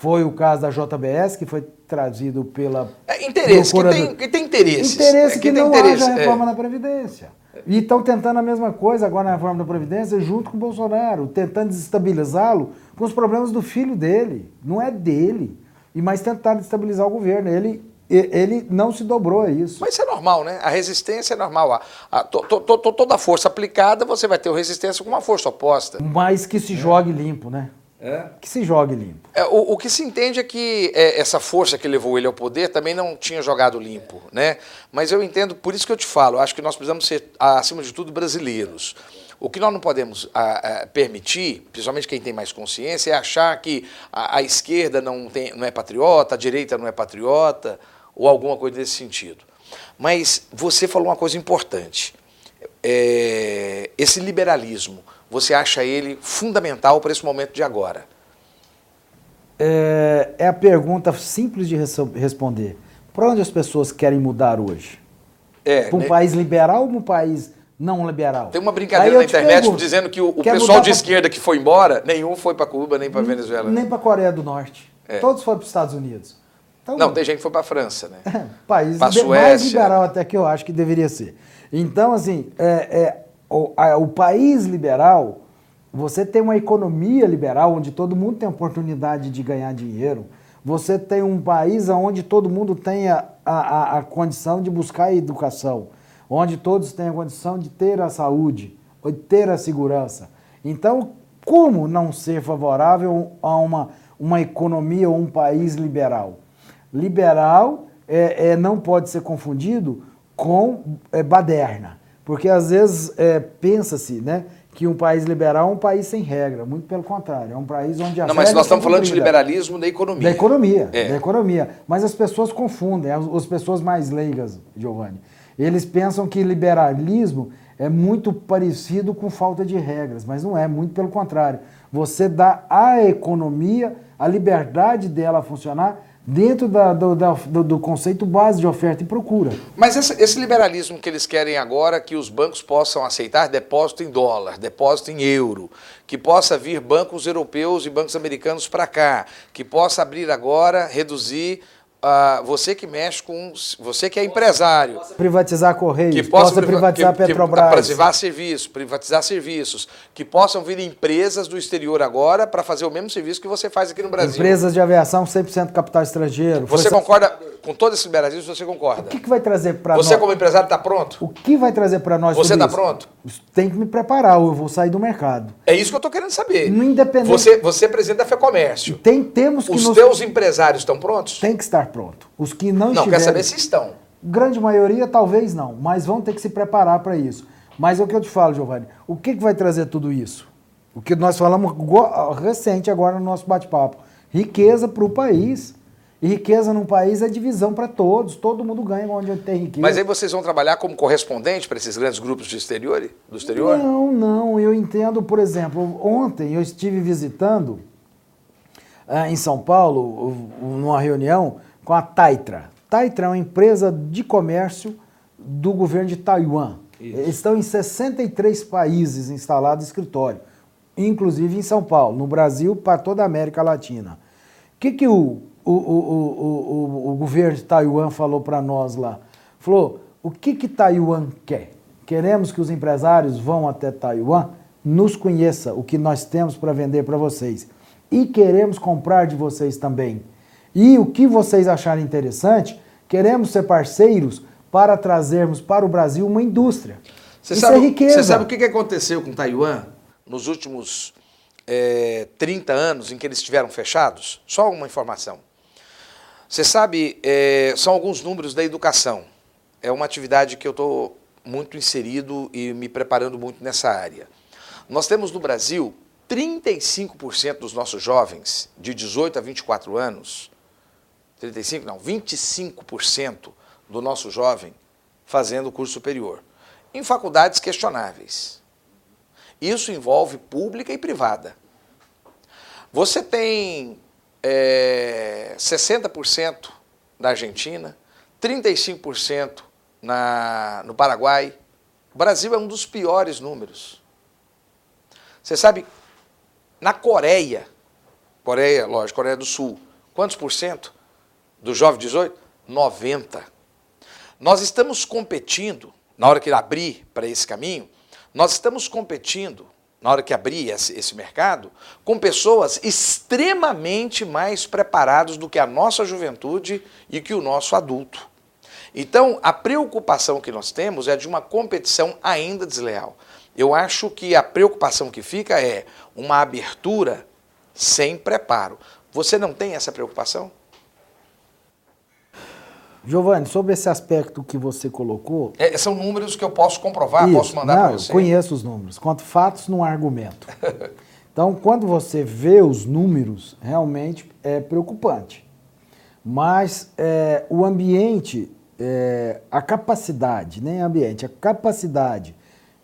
Foi o caso da JBS, que foi trazido pela. É interesse, que tem, que tem interesses. Interesse é, que, que não interesse, haja reforma é. na Previdência. E estão tentando a mesma coisa agora na reforma da Previdência, junto com o Bolsonaro, tentando desestabilizá-lo com os problemas do filho dele. Não é dele. E mais tentar desestabilizar o governo. Ele, ele não se dobrou a isso. Mas isso é normal, né? A resistência é normal. A, a, to, to, to, toda força aplicada, você vai ter resistência com uma força oposta. Mas que se jogue limpo, né? É? Que se jogue limpo. É, o, o, que se entende é que é, essa força que levou ele ao poder também não tinha jogado limpo, né? Mas eu entendo, por isso que eu te falo, acho que nós precisamos ser, acima de tudo, brasileiros. O que nós não podemos a, a, permitir, principalmente quem tem mais consciência, é achar que a, a esquerda não, tem, não é patriota, a direita não é patriota, ou alguma coisa desse sentido. Mas você falou uma coisa importante. É, esse liberalismo você acha ele fundamental para esse momento de agora? É, é a pergunta simples de responder. Para onde as pessoas querem mudar hoje? É, para um né? país liberal ou para um país não liberal? Tem uma brincadeira na internet pergunto, dizendo que o, o pessoal de pra... esquerda que foi embora, nenhum foi para Cuba, nem para Venezuela. Nem para a Coreia do Norte. É. Todos foram para os Estados Unidos. Então, não, tem gente que foi para a França, né? (laughs) país mais liberal até que eu acho que deveria ser. Então, assim, é, é o, a, o país liberal, você tem uma economia liberal onde todo mundo tem oportunidade de ganhar dinheiro. Você tem um país onde todo mundo tem a, a, a condição de buscar a educação, onde todos têm a condição de ter a saúde, de ter a segurança. Então, como não ser favorável a uma, uma economia ou um país liberal? Liberal é, é não pode ser confundido com é, baderna. Porque às vezes é, pensa-se né, que um país liberal é um país sem regra. Muito pelo contrário. É um país onde a Não, mas nós estamos falando de liberalismo da economia. Da economia, é. da economia. Mas as pessoas confundem, as, as pessoas mais leigas, Giovanni. Eles pensam que liberalismo é muito parecido com falta de regras, mas não é, muito pelo contrário. Você dá à economia a liberdade dela funcionar dentro da, do, da, do, conceito base de oferta e procura. Mas esse, liberalismo que eles querem agora, que os bancos possam aceitar depósito em dólar, depósito em euro, que possa vir bancos europeus e bancos americanos para cá, que possa abrir agora, reduzir Você que mexe com. Você que é empresário. Privatizar Correios, que possa, possa privatizar que, Petrobras. Que, privatizar serviços, privatizar serviços. Que possam vir empresas do exterior agora para fazer o mesmo serviço que você faz aqui no Brasil. Empresas de aviação 100% capital estrangeiro. Você Força... concorda com todo esse liberalismo? Você concorda? O que, que vai trazer para nós? Você, como empresário, está pronto? O que vai trazer para nós? Você está pronto? Tem que me preparar, ou eu vou sair do mercado. É isso que eu estou querendo saber. Independente. Você, você é presidente da FEComércio. Tem, temos que Os nos... teus empresários estão prontos? Tem que estar pronto. Os que não, não estiverem... Não, quer saber se estão. Grande maioria, talvez não, mas vão ter que se preparar para isso. Mas é o que eu te falo, Giovanni, o que, que vai trazer tudo isso? O que nós falamos recente agora no nosso bate-papo. Riqueza para o país. E riqueza num país é divisão para todos, todo mundo ganha onde tem riqueza. Mas aí vocês vão trabalhar como correspondente para esses grandes grupos do exterior, do exterior? Não, não. Eu entendo, por exemplo, ontem eu estive visitando uh, em São Paulo, numa reunião, com a Taitra. Taitra é uma empresa de comércio do governo de Taiwan. Isso. Eles estão em 63 países instalados escritório, inclusive em São Paulo, no Brasil, para toda a América Latina. O que, que o o, o, o, o, governo de Taiwan falou para nós lá. Falou, o que, que Taiwan quer? Queremos que os empresários vão até Taiwan, nos conheça o que nós temos para vender para vocês. E queremos comprar de vocês também. E o que vocês acharem interessante, queremos ser parceiros para trazermos para o Brasil uma indústria. Você Isso sabe, é riqueza. Você sabe o que aconteceu com Taiwan nos últimos é, 30 anos em que eles estiveram fechados? Só uma informação. Você sabe, é, são alguns números da educação. É uma atividade que eu estou muito inserido e me preparando muito nessa área. Nós temos no Brasil 35% dos nossos jovens de 18 a 24 anos, 35 não, 25% do nosso jovem fazendo curso superior, em faculdades questionáveis. Isso envolve pública e privada. Você tem é, 60% na Argentina, 35% na, no Paraguai. O Brasil é um dos piores números. Você sabe, na Coreia, Coreia, lógico, Coreia do Sul, quantos por cento do jovem 18? 90. Nós estamos competindo, na hora que abrir para esse caminho, nós estamos competindo na hora que abrir esse, esse mercado, com pessoas extremamente mais preparadas do que a nossa juventude e que o nosso adulto. Então, a preocupação que nós temos é de uma competição ainda desleal. Eu acho que a preocupação que fica é uma abertura sem preparo. Você não tem essa preocupação? Giovanni, sobre esse aspecto que você colocou. É, são números que eu posso comprovar, isso, posso mandar para você. Eu conheço os números. Quanto fatos, não argumento. (laughs) então, quando você vê os números, realmente é preocupante. Mas é, o ambiente, é, a capacidade, nem ambiente, a capacidade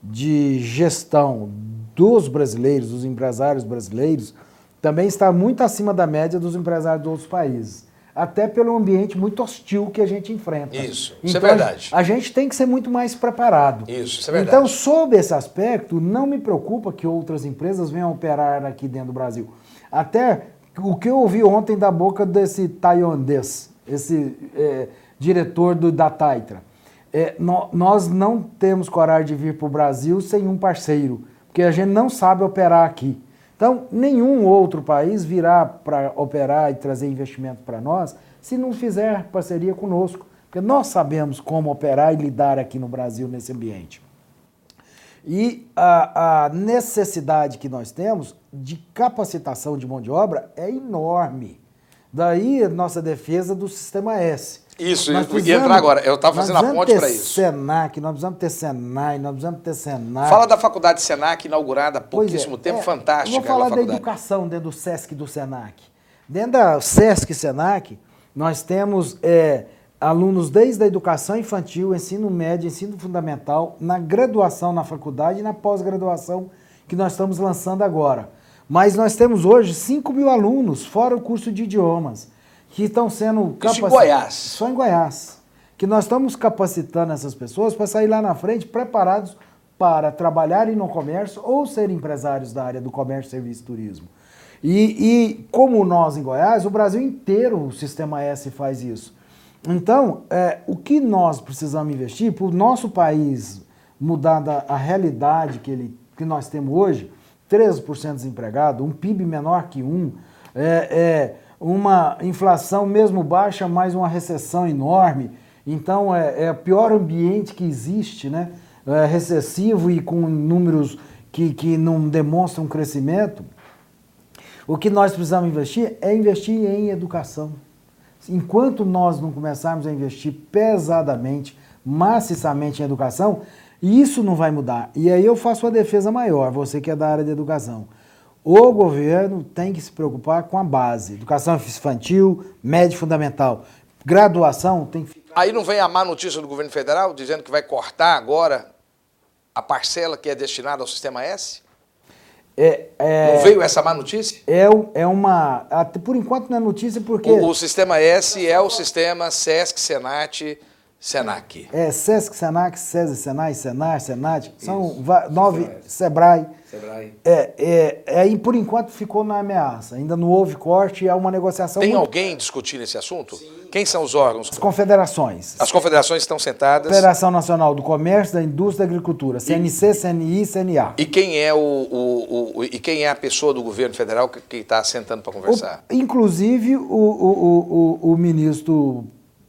de gestão dos brasileiros, dos empresários brasileiros, também está muito acima da média dos empresários de outros países até pelo ambiente muito hostil que a gente enfrenta. Isso, então, isso é então, verdade. A gente tem que ser muito mais preparado. Isso, isso é verdade. Então, sob esse aspecto, não me preocupa que outras empresas venham operar aqui dentro do Brasil. Até o que eu ouvi ontem da boca desse tailandês, esse é, diretor do, da Taitra. É, no, nós não temos coragem de vir para o Brasil sem um parceiro, porque a gente não sabe operar aqui. Então, nenhum outro país virá para operar e trazer investimento para nós se não fizer parceria conosco, porque nós sabemos como operar e lidar aqui no Brasil nesse ambiente. E a, a necessidade que nós temos de capacitação de mão de obra é enorme. Daí nossa defesa do sistema S. Isso, nós precisamos, ia entrar agora. Eu estava fazendo a ponte para isso. Senac, nós precisamos ter Senai, nós precisamos ter Senai. Fala da faculdade Senac, inaugurada há pouquíssimo é, tempo, é, fantástica. Vou falar da educação dentro do SESC do Senac. Dentro da SESC Senac, nós temos é, alunos desde a educação infantil, ensino médio, ensino fundamental, na graduação na faculdade e na pós-graduação que nós estamos lançando agora. Mas nós temos hoje 5 mil alunos, fora o curso de idiomas. Que estão sendo capacitadas. em Goiás. Só em Goiás. Que nós estamos capacitando essas pessoas para sair lá na frente preparados para trabalharem no comércio ou ser empresários da área do comércio, serviço e turismo. E, e, como nós em Goiás, o Brasil inteiro, o Sistema S faz isso. Então, é, o que nós precisamos investir para o nosso país mudar da, a realidade que, ele, que nós temos hoje, 13% desempregado, um PIB menor que um, é, é, uma inflação mesmo baixa, mas uma recessão enorme. Então, é, é o pior ambiente que existe, né? É, recessivo e com números que, que não demonstram crescimento. O que nós precisamos investir é investir em educação. Enquanto nós não começarmos a investir pesadamente, maciçamente em educação, isso não vai mudar. E aí eu faço a defesa maior, você que é da área de educação. O governo tem que se preocupar com a base, educação infantil, médio fundamental. Graduação tem que ficar... Aí não vem a má notícia do governo federal dizendo que vai cortar agora a parcela que é destinada ao sistema S? É, é, não veio essa má notícia? É, é uma. Por enquanto não é notícia porque. O, o sistema S é o sistema SESC, SENAT, SENAC. É, SESC, SENAC, SESI, SENAI, SENAR, SENAT. São nove. SEBRAE. Sebrae. É, é, é, aí por enquanto ficou na ameaça. Ainda não houve corte e há uma negociação. Tem muito... alguém discutindo esse assunto? Sim. Quem são os órgãos? As confederações. As confederações estão sentadas. Federação Nacional do Comércio, da Indústria e da Agricultura, CNC, e... CNI, CNA. E quem é o, o, o, e quem é a pessoa do governo federal que está sentando para conversar? O, inclusive o, o, o, o ministro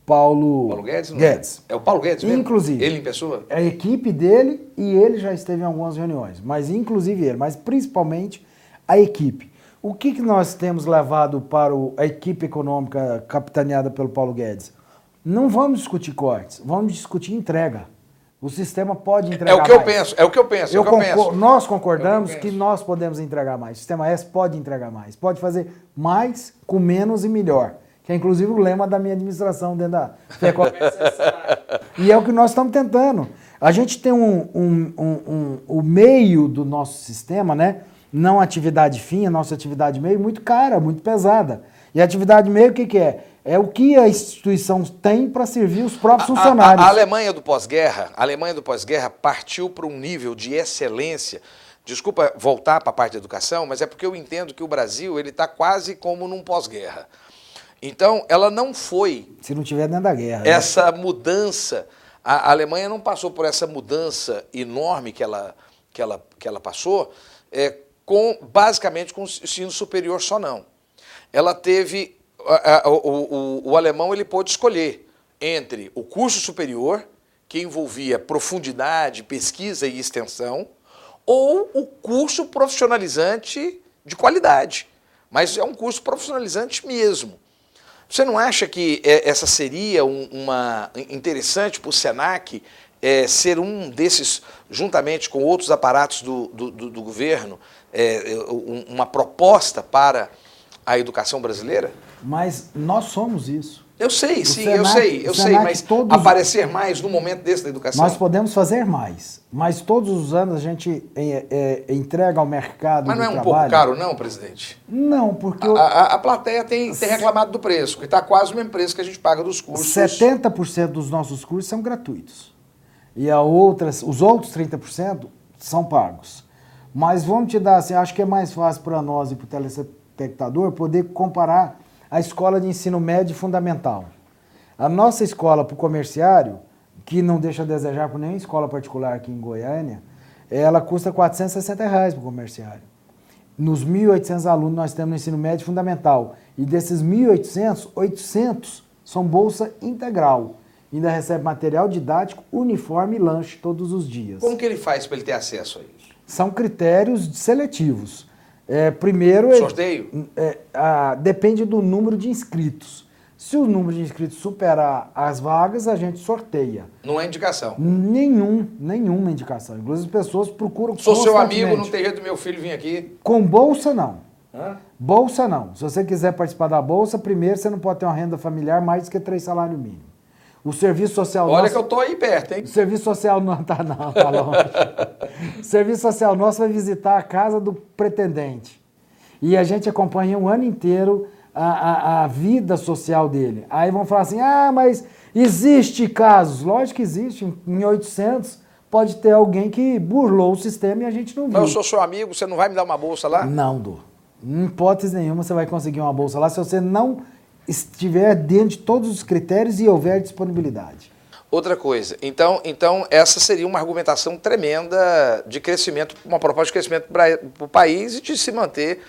Paulo, Paulo Guedes, Guedes. É? é o Paulo Guedes mesmo? Inclusive. Ele em pessoa? A equipe dele e ele já esteve em algumas reuniões, mas inclusive ele, mas principalmente a equipe. O que, que nós temos levado para a equipe econômica capitaneada pelo Paulo Guedes? Não vamos discutir cortes, vamos discutir entrega. O sistema pode entregar mais. É o que mais. eu penso, é o que eu penso. Eu é eu penso. Nós concordamos que, que nós podemos entregar mais. O sistema S pode entregar mais. Pode fazer mais com menos e melhor que é inclusive o lema da minha administração dentro da FECOP. e é o que nós estamos tentando. A gente tem um, um, um, um, o meio do nosso sistema, né? Não atividade fim, a nossa atividade meio, muito cara, muito pesada. E a atividade meio, o que, que é? É o que a instituição tem para servir os próprios funcionários. A, a, a Alemanha do pós-guerra, a Alemanha do pós-guerra partiu para um nível de excelência. Desculpa voltar para a parte da educação, mas é porque eu entendo que o Brasil ele está quase como num pós-guerra. Então, ela não foi. Se não tiver dentro da guerra. Né? Essa né? mudança. A Alemanha não passou por essa mudança enorme que ela, que ela, que ela passou, é, com, basicamente com o ensino superior só não. Ela teve. A, a, o, o, o alemão ele pôde escolher entre o curso superior, que envolvia profundidade, pesquisa e extensão, ou o curso profissionalizante de qualidade. Mas é um curso profissionalizante mesmo. Você não acha que é, essa seria uma interessante para o Senac é, ser um desses, juntamente com outros aparatos do, do, do governo, é, uma proposta para a educação brasileira? Mas nós somos isso. Eu sei, sim, Senac, eu sei, eu sei, mas todos, aparecer mais no momento desse da educação. Nós podemos fazer mais, mas todos os anos a gente é, é, entrega ao mercado. Mas não é um trabalho. pouco caro, não, presidente? Não, porque. A, a, a plateia tem, tem reclamado do preço, que está quase o mesmo preço que a gente paga dos cursos. 70% dos nossos cursos são gratuitos. E a outras, os outros 30% são pagos. Mas vamos te dar assim, acho que é mais fácil para nós e para o telespectador poder comparar a escola de ensino médio fundamental. A nossa escola para o comerciário, que não deixa a desejar por nenhuma escola particular aqui em Goiânia, ela custa 460 reais para o comerciário. Nos 1.800 alunos nós temos no ensino médio fundamental. E desses 1.800, 800 são bolsa integral. Ainda recebe material didático, uniforme e lanche todos os dias. Como que ele faz para ele ter acesso a isso? São critérios seletivos. É, primeiro. Sorteio? É, a, depende do número de inscritos. Se o número de inscritos superar as vagas, a gente sorteia. Não é indicação? Nenhum, nenhuma indicação. Inclusive, as pessoas procuram. Sou seu amigo, não tem jeito do meu filho vir aqui. Com bolsa, não. Hã? Bolsa, não. Se você quiser participar da bolsa, primeiro você não pode ter uma renda familiar mais do que três salários mínimos. O serviço social Olha nosso, que eu estou aí perto, hein? O serviço social não tá não, tá longe. (laughs) o serviço social nosso vai visitar a casa do pretendente. E a gente acompanha um ano inteiro a, a, a vida social dele. Aí vão falar assim, ah, mas existe casos. Lógico que existe, em 800 pode ter alguém que burlou o sistema e a gente não viu. Mas eu sou seu amigo, você não vai me dar uma bolsa lá? Não dou. Em hipótese nenhuma você vai conseguir uma bolsa lá se você não estiver dentro de todos os critérios e houver disponibilidade. Outra coisa, então, então essa seria uma argumentação tremenda de crescimento, uma proposta de crescimento para o país e de se manter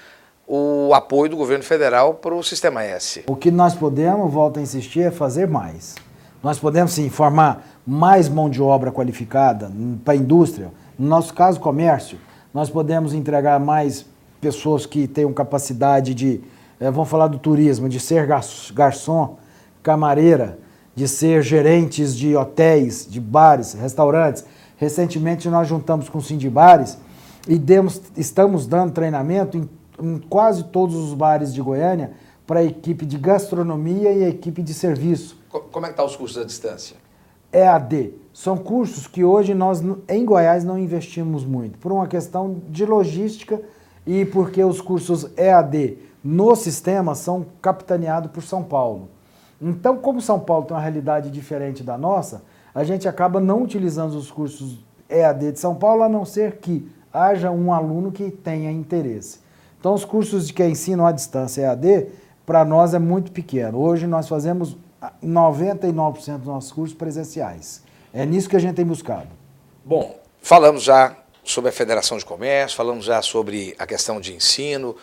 o apoio do governo federal para o Sistema S. O que nós podemos, volto a insistir, é fazer mais. Nós podemos sim formar mais mão de obra qualificada para a indústria, no nosso caso, comércio. Nós podemos entregar mais pessoas que tenham capacidade de, é, vamos falar do turismo, de ser garçom, camareira, de ser gerentes de hotéis, de bares, restaurantes. Recentemente nós juntamos com o Sindibares e demos, estamos dando treinamento em, em quase todos os bares de Goiânia para a equipe de gastronomia e a equipe de serviço. Como é que estão tá os cursos à distância? EAD. São cursos que hoje nós em Goiás não investimos muito, por uma questão de logística e porque os cursos EAD no sistema são capitaneados por São Paulo. Então, como São Paulo tem uma realidade diferente da nossa, a gente acaba não utilizando os cursos EAD de São Paulo, a não ser que haja um aluno que tenha interesse. Então, os cursos de que ensinam à distância EAD, para nós é muito pequeno. Hoje nós fazemos 99% dos nossos cursos presenciais. É nisso que a gente tem buscado. Bom, falamos já sobre a Federação de Comércio, falamos já sobre a questão de ensino,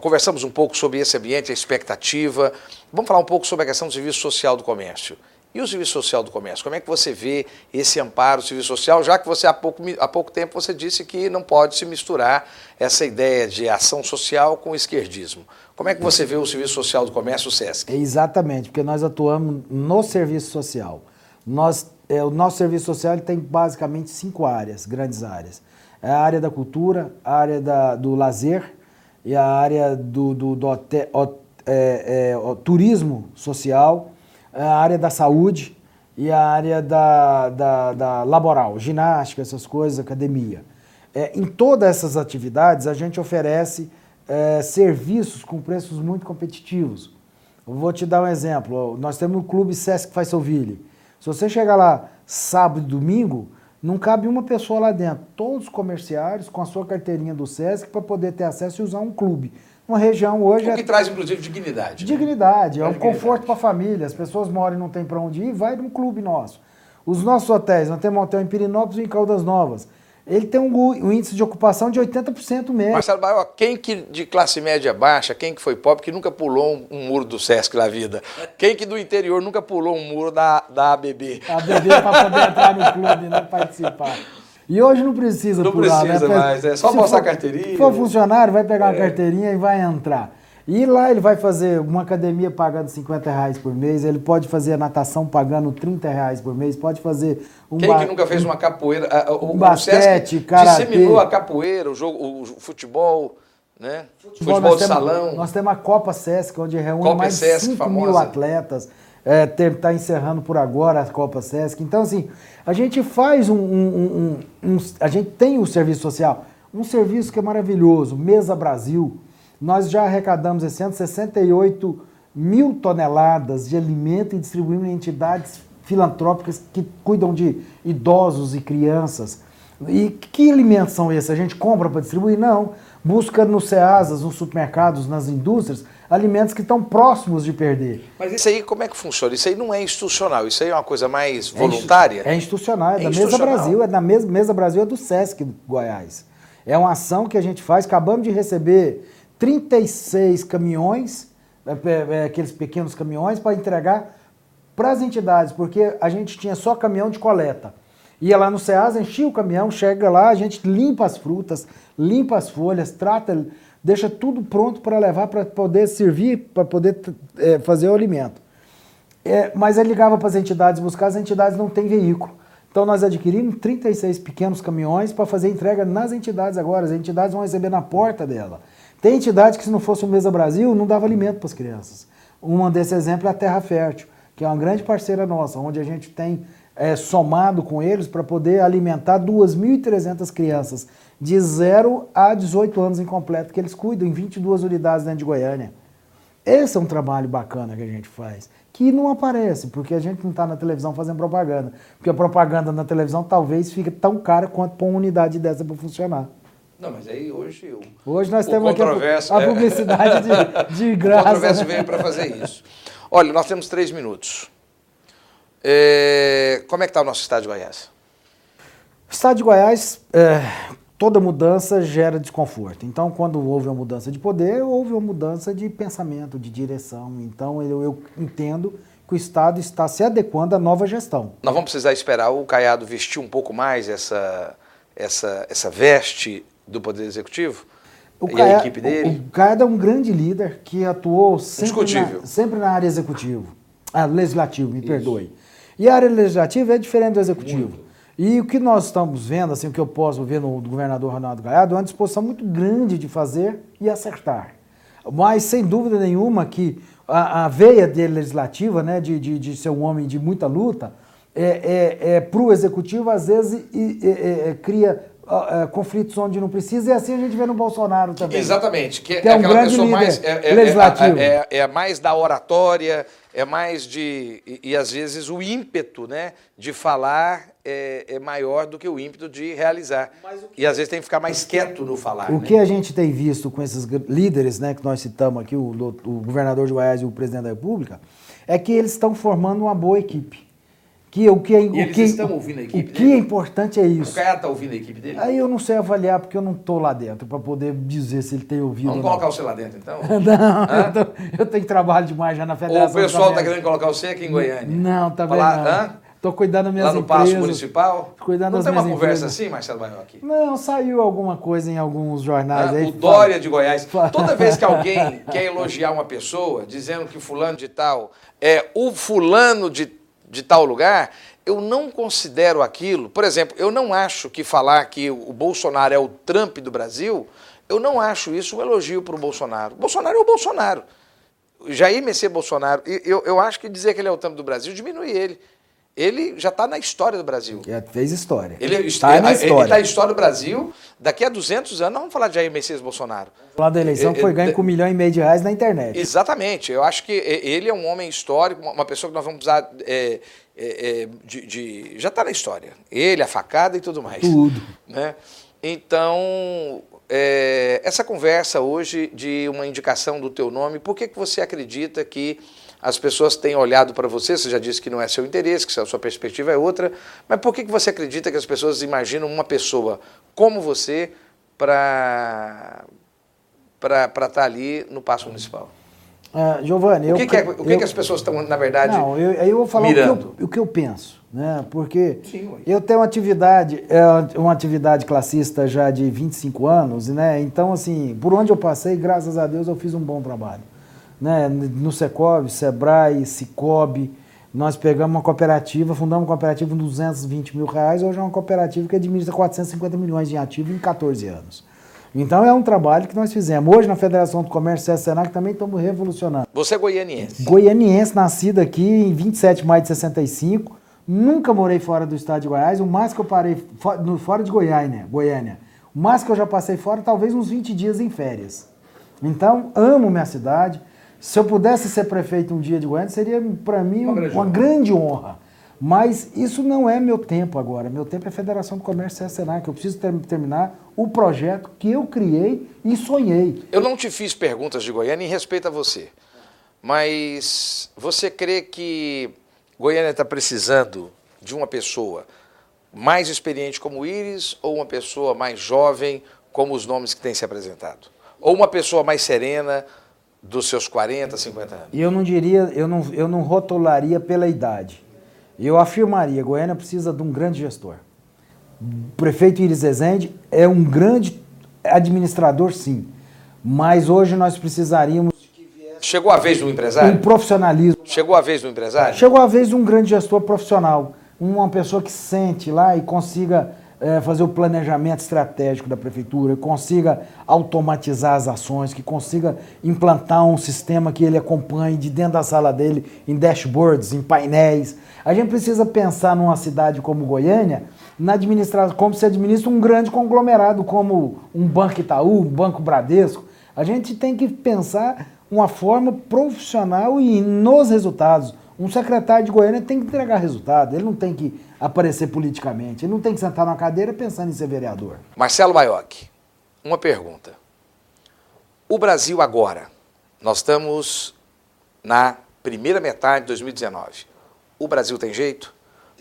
conversamos um pouco sobre esse ambiente, a expectativa. Vamos falar um pouco sobre a questão do serviço social do comércio. E o serviço social do comércio? Como é que você vê esse amparo do serviço social, já que você há pouco, há pouco tempo você disse que não pode se misturar essa ideia de ação social com esquerdismo. Como é que você vê o serviço social do comércio, o SESC? Exatamente, porque nós atuamos no serviço social. Nós é, o nosso serviço social tem basicamente cinco áreas, grandes áreas. É a área da cultura, a área da, do lazer e a área do, do, do hotel, é, é, turismo social, a área da saúde e a área da, da, da laboral, ginástica, essas coisas, academia. É, em todas essas atividades, a gente oferece é, serviços com preços muito competitivos. Eu vou te dar um exemplo. Nós temos o Clube Sesc Faisoville se você chegar lá sábado e domingo, não cabe uma pessoa lá dentro. Todos os comerciários com a sua carteirinha do SESC para poder ter acesso e usar um clube. Uma região hoje. O que é... traz, inclusive, dignidade. Né? Dignidade, né? é um dignidade. conforto para a família. As pessoas moram e não tem para onde ir, vai num clube nosso. Os nossos hotéis, nós temos um hotel em Pirinópolis e em Caldas Novas ele tem um, um, índice de ocupação de 80% mesmo. Marcelo Baio, quem que de classe média baixa, quem que foi pobre, que nunca pulou um, um, muro do Sesc na vida? Quem que do interior nunca pulou um muro da, da ABB? A ABB para poder entrar no clube, né, participar. E hoje não precisa não pular, precisa né? mais, é só mostrar a carteirinha. Se for funcionário, vai pegar é. uma carteirinha e vai entrar. E lá ele vai fazer uma academia pagando 50 reais por mês, ele pode fazer natação pagando 30 reais por mês, pode fazer um Quem que nunca fez uma capoeira? O, um basquete, karatê. disseminou a capoeira, o jogo, o futebol, né? Futebol, futebol de temos, salão. Nós temos a Copa Sesc, onde reúne Copa mais de 5 famosa. mil atletas. Está é, tá encerrando por agora a Copa Sesc. Então, assim, a gente faz um, um, um, um A gente tem o um serviço social, um serviço que é maravilhoso, Mesa Brasil nós já arrecadamos esse ano 68 mil toneladas de alimento e distribuímos em entidades filantrópicas que cuidam de idosos e crianças. E que alimentos são esses? A gente compra para distribuir? Não. Busca nos SEASAs, nos supermercados, nas indústrias, alimentos que estão próximos de perder. Mas isso aí como é que funciona? Isso aí não é institucional, isso aí é uma coisa mais voluntária? É, institucional, é, é da Mesa Brasil, é da Mesa, Mesa Brasil, é do Sesc do Goiás. É uma ação que a gente faz, acabamos de receber 36 caminhões, é, é, é, aqueles pequenos caminhões, para entregar para as entidades, porque a gente tinha só caminhão de coleta. Ia lá no Ceasa, enchia o caminhão, chega lá, a gente limpa as frutas, limpa as folhas, trata, deixa tudo pronto para levar para poder servir, para poder é, fazer o alimento. É, mas ele ligava para as entidades buscar, as entidades não têm veículo. Então nós adquirimos 36 pequenos caminhões para fazer entrega nas entidades agora. As entidades vão receber na porta dela. Tem entidade que, se não fosse o Mesa Brasil, não dava alimento para as crianças. Um desse exemplo é a Terra Fértil, que é uma grande parceira nossa, onde a gente tem é, somado com eles para poder alimentar 2.300 crianças de 0 a 18 anos incompleto, que eles cuidam em 22 unidades dentro de Goiânia. Esse é um trabalho bacana que a gente faz, que não aparece, porque a gente não está na televisão fazendo propaganda. Porque a propaganda na televisão talvez fique tão cara quanto uma unidade dessa para funcionar. Não, mas aí hoje eu. Hoje nós temos aqui a, a publicidade de, (laughs) de graça. O controverso veio para fazer isso. Olha, nós temos três minutos. É, como é que está o nosso estado de Goiás? O estado de Goiás, é, toda mudança gera desconforto. Então, quando houve uma mudança de poder, houve uma mudança de pensamento, de direção. Então, eu, eu entendo que o Estado está se adequando à nova gestão. Nós vamos precisar esperar o Caiado vestir um pouco mais essa, essa, essa veste do Poder Executivo? O e Caia, a equipe dele? O Caiado é um grande líder que atuou sempre, na, sempre na área executiva. Ah, legislativo, me Isso. perdoe. E a área legislativa é diferente do executivo. Muito. E o que nós estamos vendo, assim, o que eu posso ver no governador Ronaldo Caiado, é uma disposição muito grande de fazer e acertar. Mas, sem dúvida nenhuma, que a, a veia dele legislativa, né, de, de, de, ser um homem de muita luta, é, é, é para o executivo, às vezes, é, cria uh, conflitos onde não precisa, e assim a gente vê no Bolsonaro também. Exatamente, que, que é, é um aquela grande pessoa mais. É, é, é legislativo. É, é, mais da oratória, é mais de. E, e, às vezes o ímpeto né, de falar é, é maior do que o ímpeto de realizar. E às vezes tem que ficar mais quieto no falar. O né? que a gente tem visto com esses líderes né, que nós citamos aqui, o, o governador de Goiás e o presidente da República, é que eles estão formando uma boa equipe. Que, o que, é, o que, estão ouvindo a equipe O que é importante é isso. O Caiado está ouvindo a equipe dele? Aí eu não sei avaliar, porque eu não estou lá dentro, para poder dizer se ele tem ouvido Vamos colocar você lá dentro, então? (laughs) não, eu, tô, eu, tenho trabalho demais já na federação. o pessoal está querendo colocar você aqui em Goiânia? Não, tá bem Estou cuidando das minhas Lá no empresas. Paço Municipal? Cuidando não das tem uma conversa empresas. assim, Marcelo aqui? Não, saiu alguma coisa em alguns jornais. Ah, aí, o Dória de Goiás. Toda vez que alguém (laughs) quer elogiar uma pessoa, dizendo que fulano de tal é o fulano de, de tal lugar, eu não considero aquilo. Por exemplo, eu não acho que falar que o Bolsonaro é o Trump do Brasil, eu não acho isso um elogio para o Bolsonaro. Bolsonaro é o Bolsonaro. Jair Messias Bolsonaro, eu, eu acho que dizer que ele é o Trump do Brasil diminui ele. Ele já está na história do Brasil. Já fez história. Ele está na história. Ele está na história do Brasil. Daqui a 200 anos, nós vamos falar de Jair Messias Bolsonaro. Falar da eleição que foi ganho com um milhão e meio de reais na internet. Exatamente. Eu acho que ele é um homem histórico, uma pessoa que nós vamos precisar é, é, é, de, de, já está na história. Ele, a facada e tudo mais. Tudo. Né? Então, é, essa conversa hoje de uma indicação do teu nome, por que, que você acredita que as pessoas têm olhado para você? Você já disse que não é seu interesse, que a sua perspectiva é outra, mas por que, que você acredita que as pessoas imaginam uma pessoa como você para estar tá ali no Paço Municipal? Uh, Giovanni, o que, eu, que, é, o que, eu, que as pessoas estão, na verdade, Não, eu, eu vou falar o que eu, o que eu, penso, né? Porque Sim, eu tenho uma atividade, é uma atividade classista já de 25 anos, né? Então, assim, por onde eu passei, graças a Deus, eu fiz um bom trabalho. Né? No Secov, Sebrae, Cicobi, nós pegamos uma cooperativa, fundamos uma cooperativa com 220 mil reais, hoje é uma cooperativa que administra 450 milhões de ativos em 14 anos. Então é um trabalho que nós fizemos. Hoje na Federação do Comércio e Senac também estamos revolucionando. Você é goianiense? Goianiense, nascido aqui em 27 de maio de 65. Nunca morei fora do estado de Goiás. O mais que eu parei fora de Goiânia, Goiânia. O mais que eu já passei fora, talvez uns 20 dias em férias. Então, amo minha cidade. Se eu pudesse ser prefeito um dia de Goiânia, seria para mim uma, uma grande honra. Mas isso não é meu tempo agora. Meu tempo é Federação do Comércio e a Senac. Eu preciso ter, terminar o projeto que eu criei e sonhei. Eu não te fiz perguntas de Goiânia em respeito a você. Mas você crê que Goiânia está precisando de uma pessoa mais experiente como o Iris ou uma pessoa mais jovem como os nomes que têm se apresentado? Ou uma pessoa mais serena dos seus 40, 50 anos? Eu não diria, eu não, eu não rotularia pela idade. Eu afirmaria, Goiânia precisa de um grande gestor. O prefeito Iris Rezende é um grande administrador, sim. Mas hoje nós precisaríamos. Chegou a vez do empresário? Um profissionalismo. Chegou a vez do empresário? Chegou a vez de um grande gestor profissional. Uma pessoa que sente lá e consiga é, fazer o planejamento estratégico da prefeitura, que consiga automatizar as ações, que consiga implantar um sistema que ele acompanhe de dentro da sala dele, em dashboards, em painéis. A gente precisa pensar numa cidade como Goiânia, na administração, como se administra um grande conglomerado como um Banco Itaú, um Banco Bradesco. A gente tem que pensar uma forma profissional e nos resultados. Um secretário de Goiânia tem que entregar resultado, ele não tem que aparecer politicamente, ele não tem que sentar numa cadeira pensando em ser vereador. Marcelo Baioc, uma pergunta. O Brasil agora, nós estamos na primeira metade de 2019. O Brasil tem jeito?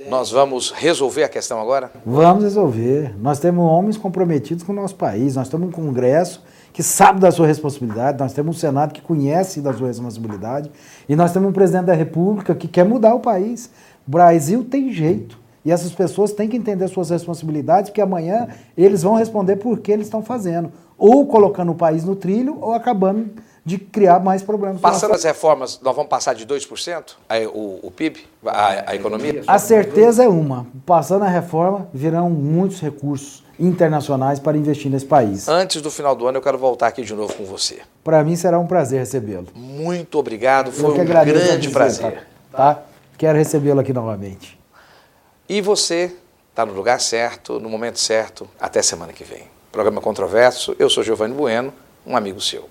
Nós vamos resolver a questão agora? Vamos resolver. Nós temos homens comprometidos com o nosso país, nós temos um Congresso que sabe da sua responsabilidade, nós temos um Senado que conhece da sua responsabilidade e nós temos um presidente da República que quer mudar o país. O Brasil tem jeito. E essas pessoas têm que entender suas responsabilidades, porque amanhã eles vão responder por que eles estão fazendo. Ou colocando o país no trilho, ou acabando de criar mais problemas. Passando as reformas, nós vamos passar de 2% aí, o, o PIB, a, a economia? A certeza é uma. Passando a reforma, virão muitos recursos internacionais para investir nesse país. Antes do final do ano, eu quero voltar aqui de novo com você. Para mim será um prazer recebê-lo. Muito obrigado, foi um grande prazer. Tá? Quero recebê-lo aqui novamente. E você está no lugar certo, no momento certo. Até semana que vem. Programa Controverso, eu sou Giovanni Bueno, um amigo seu.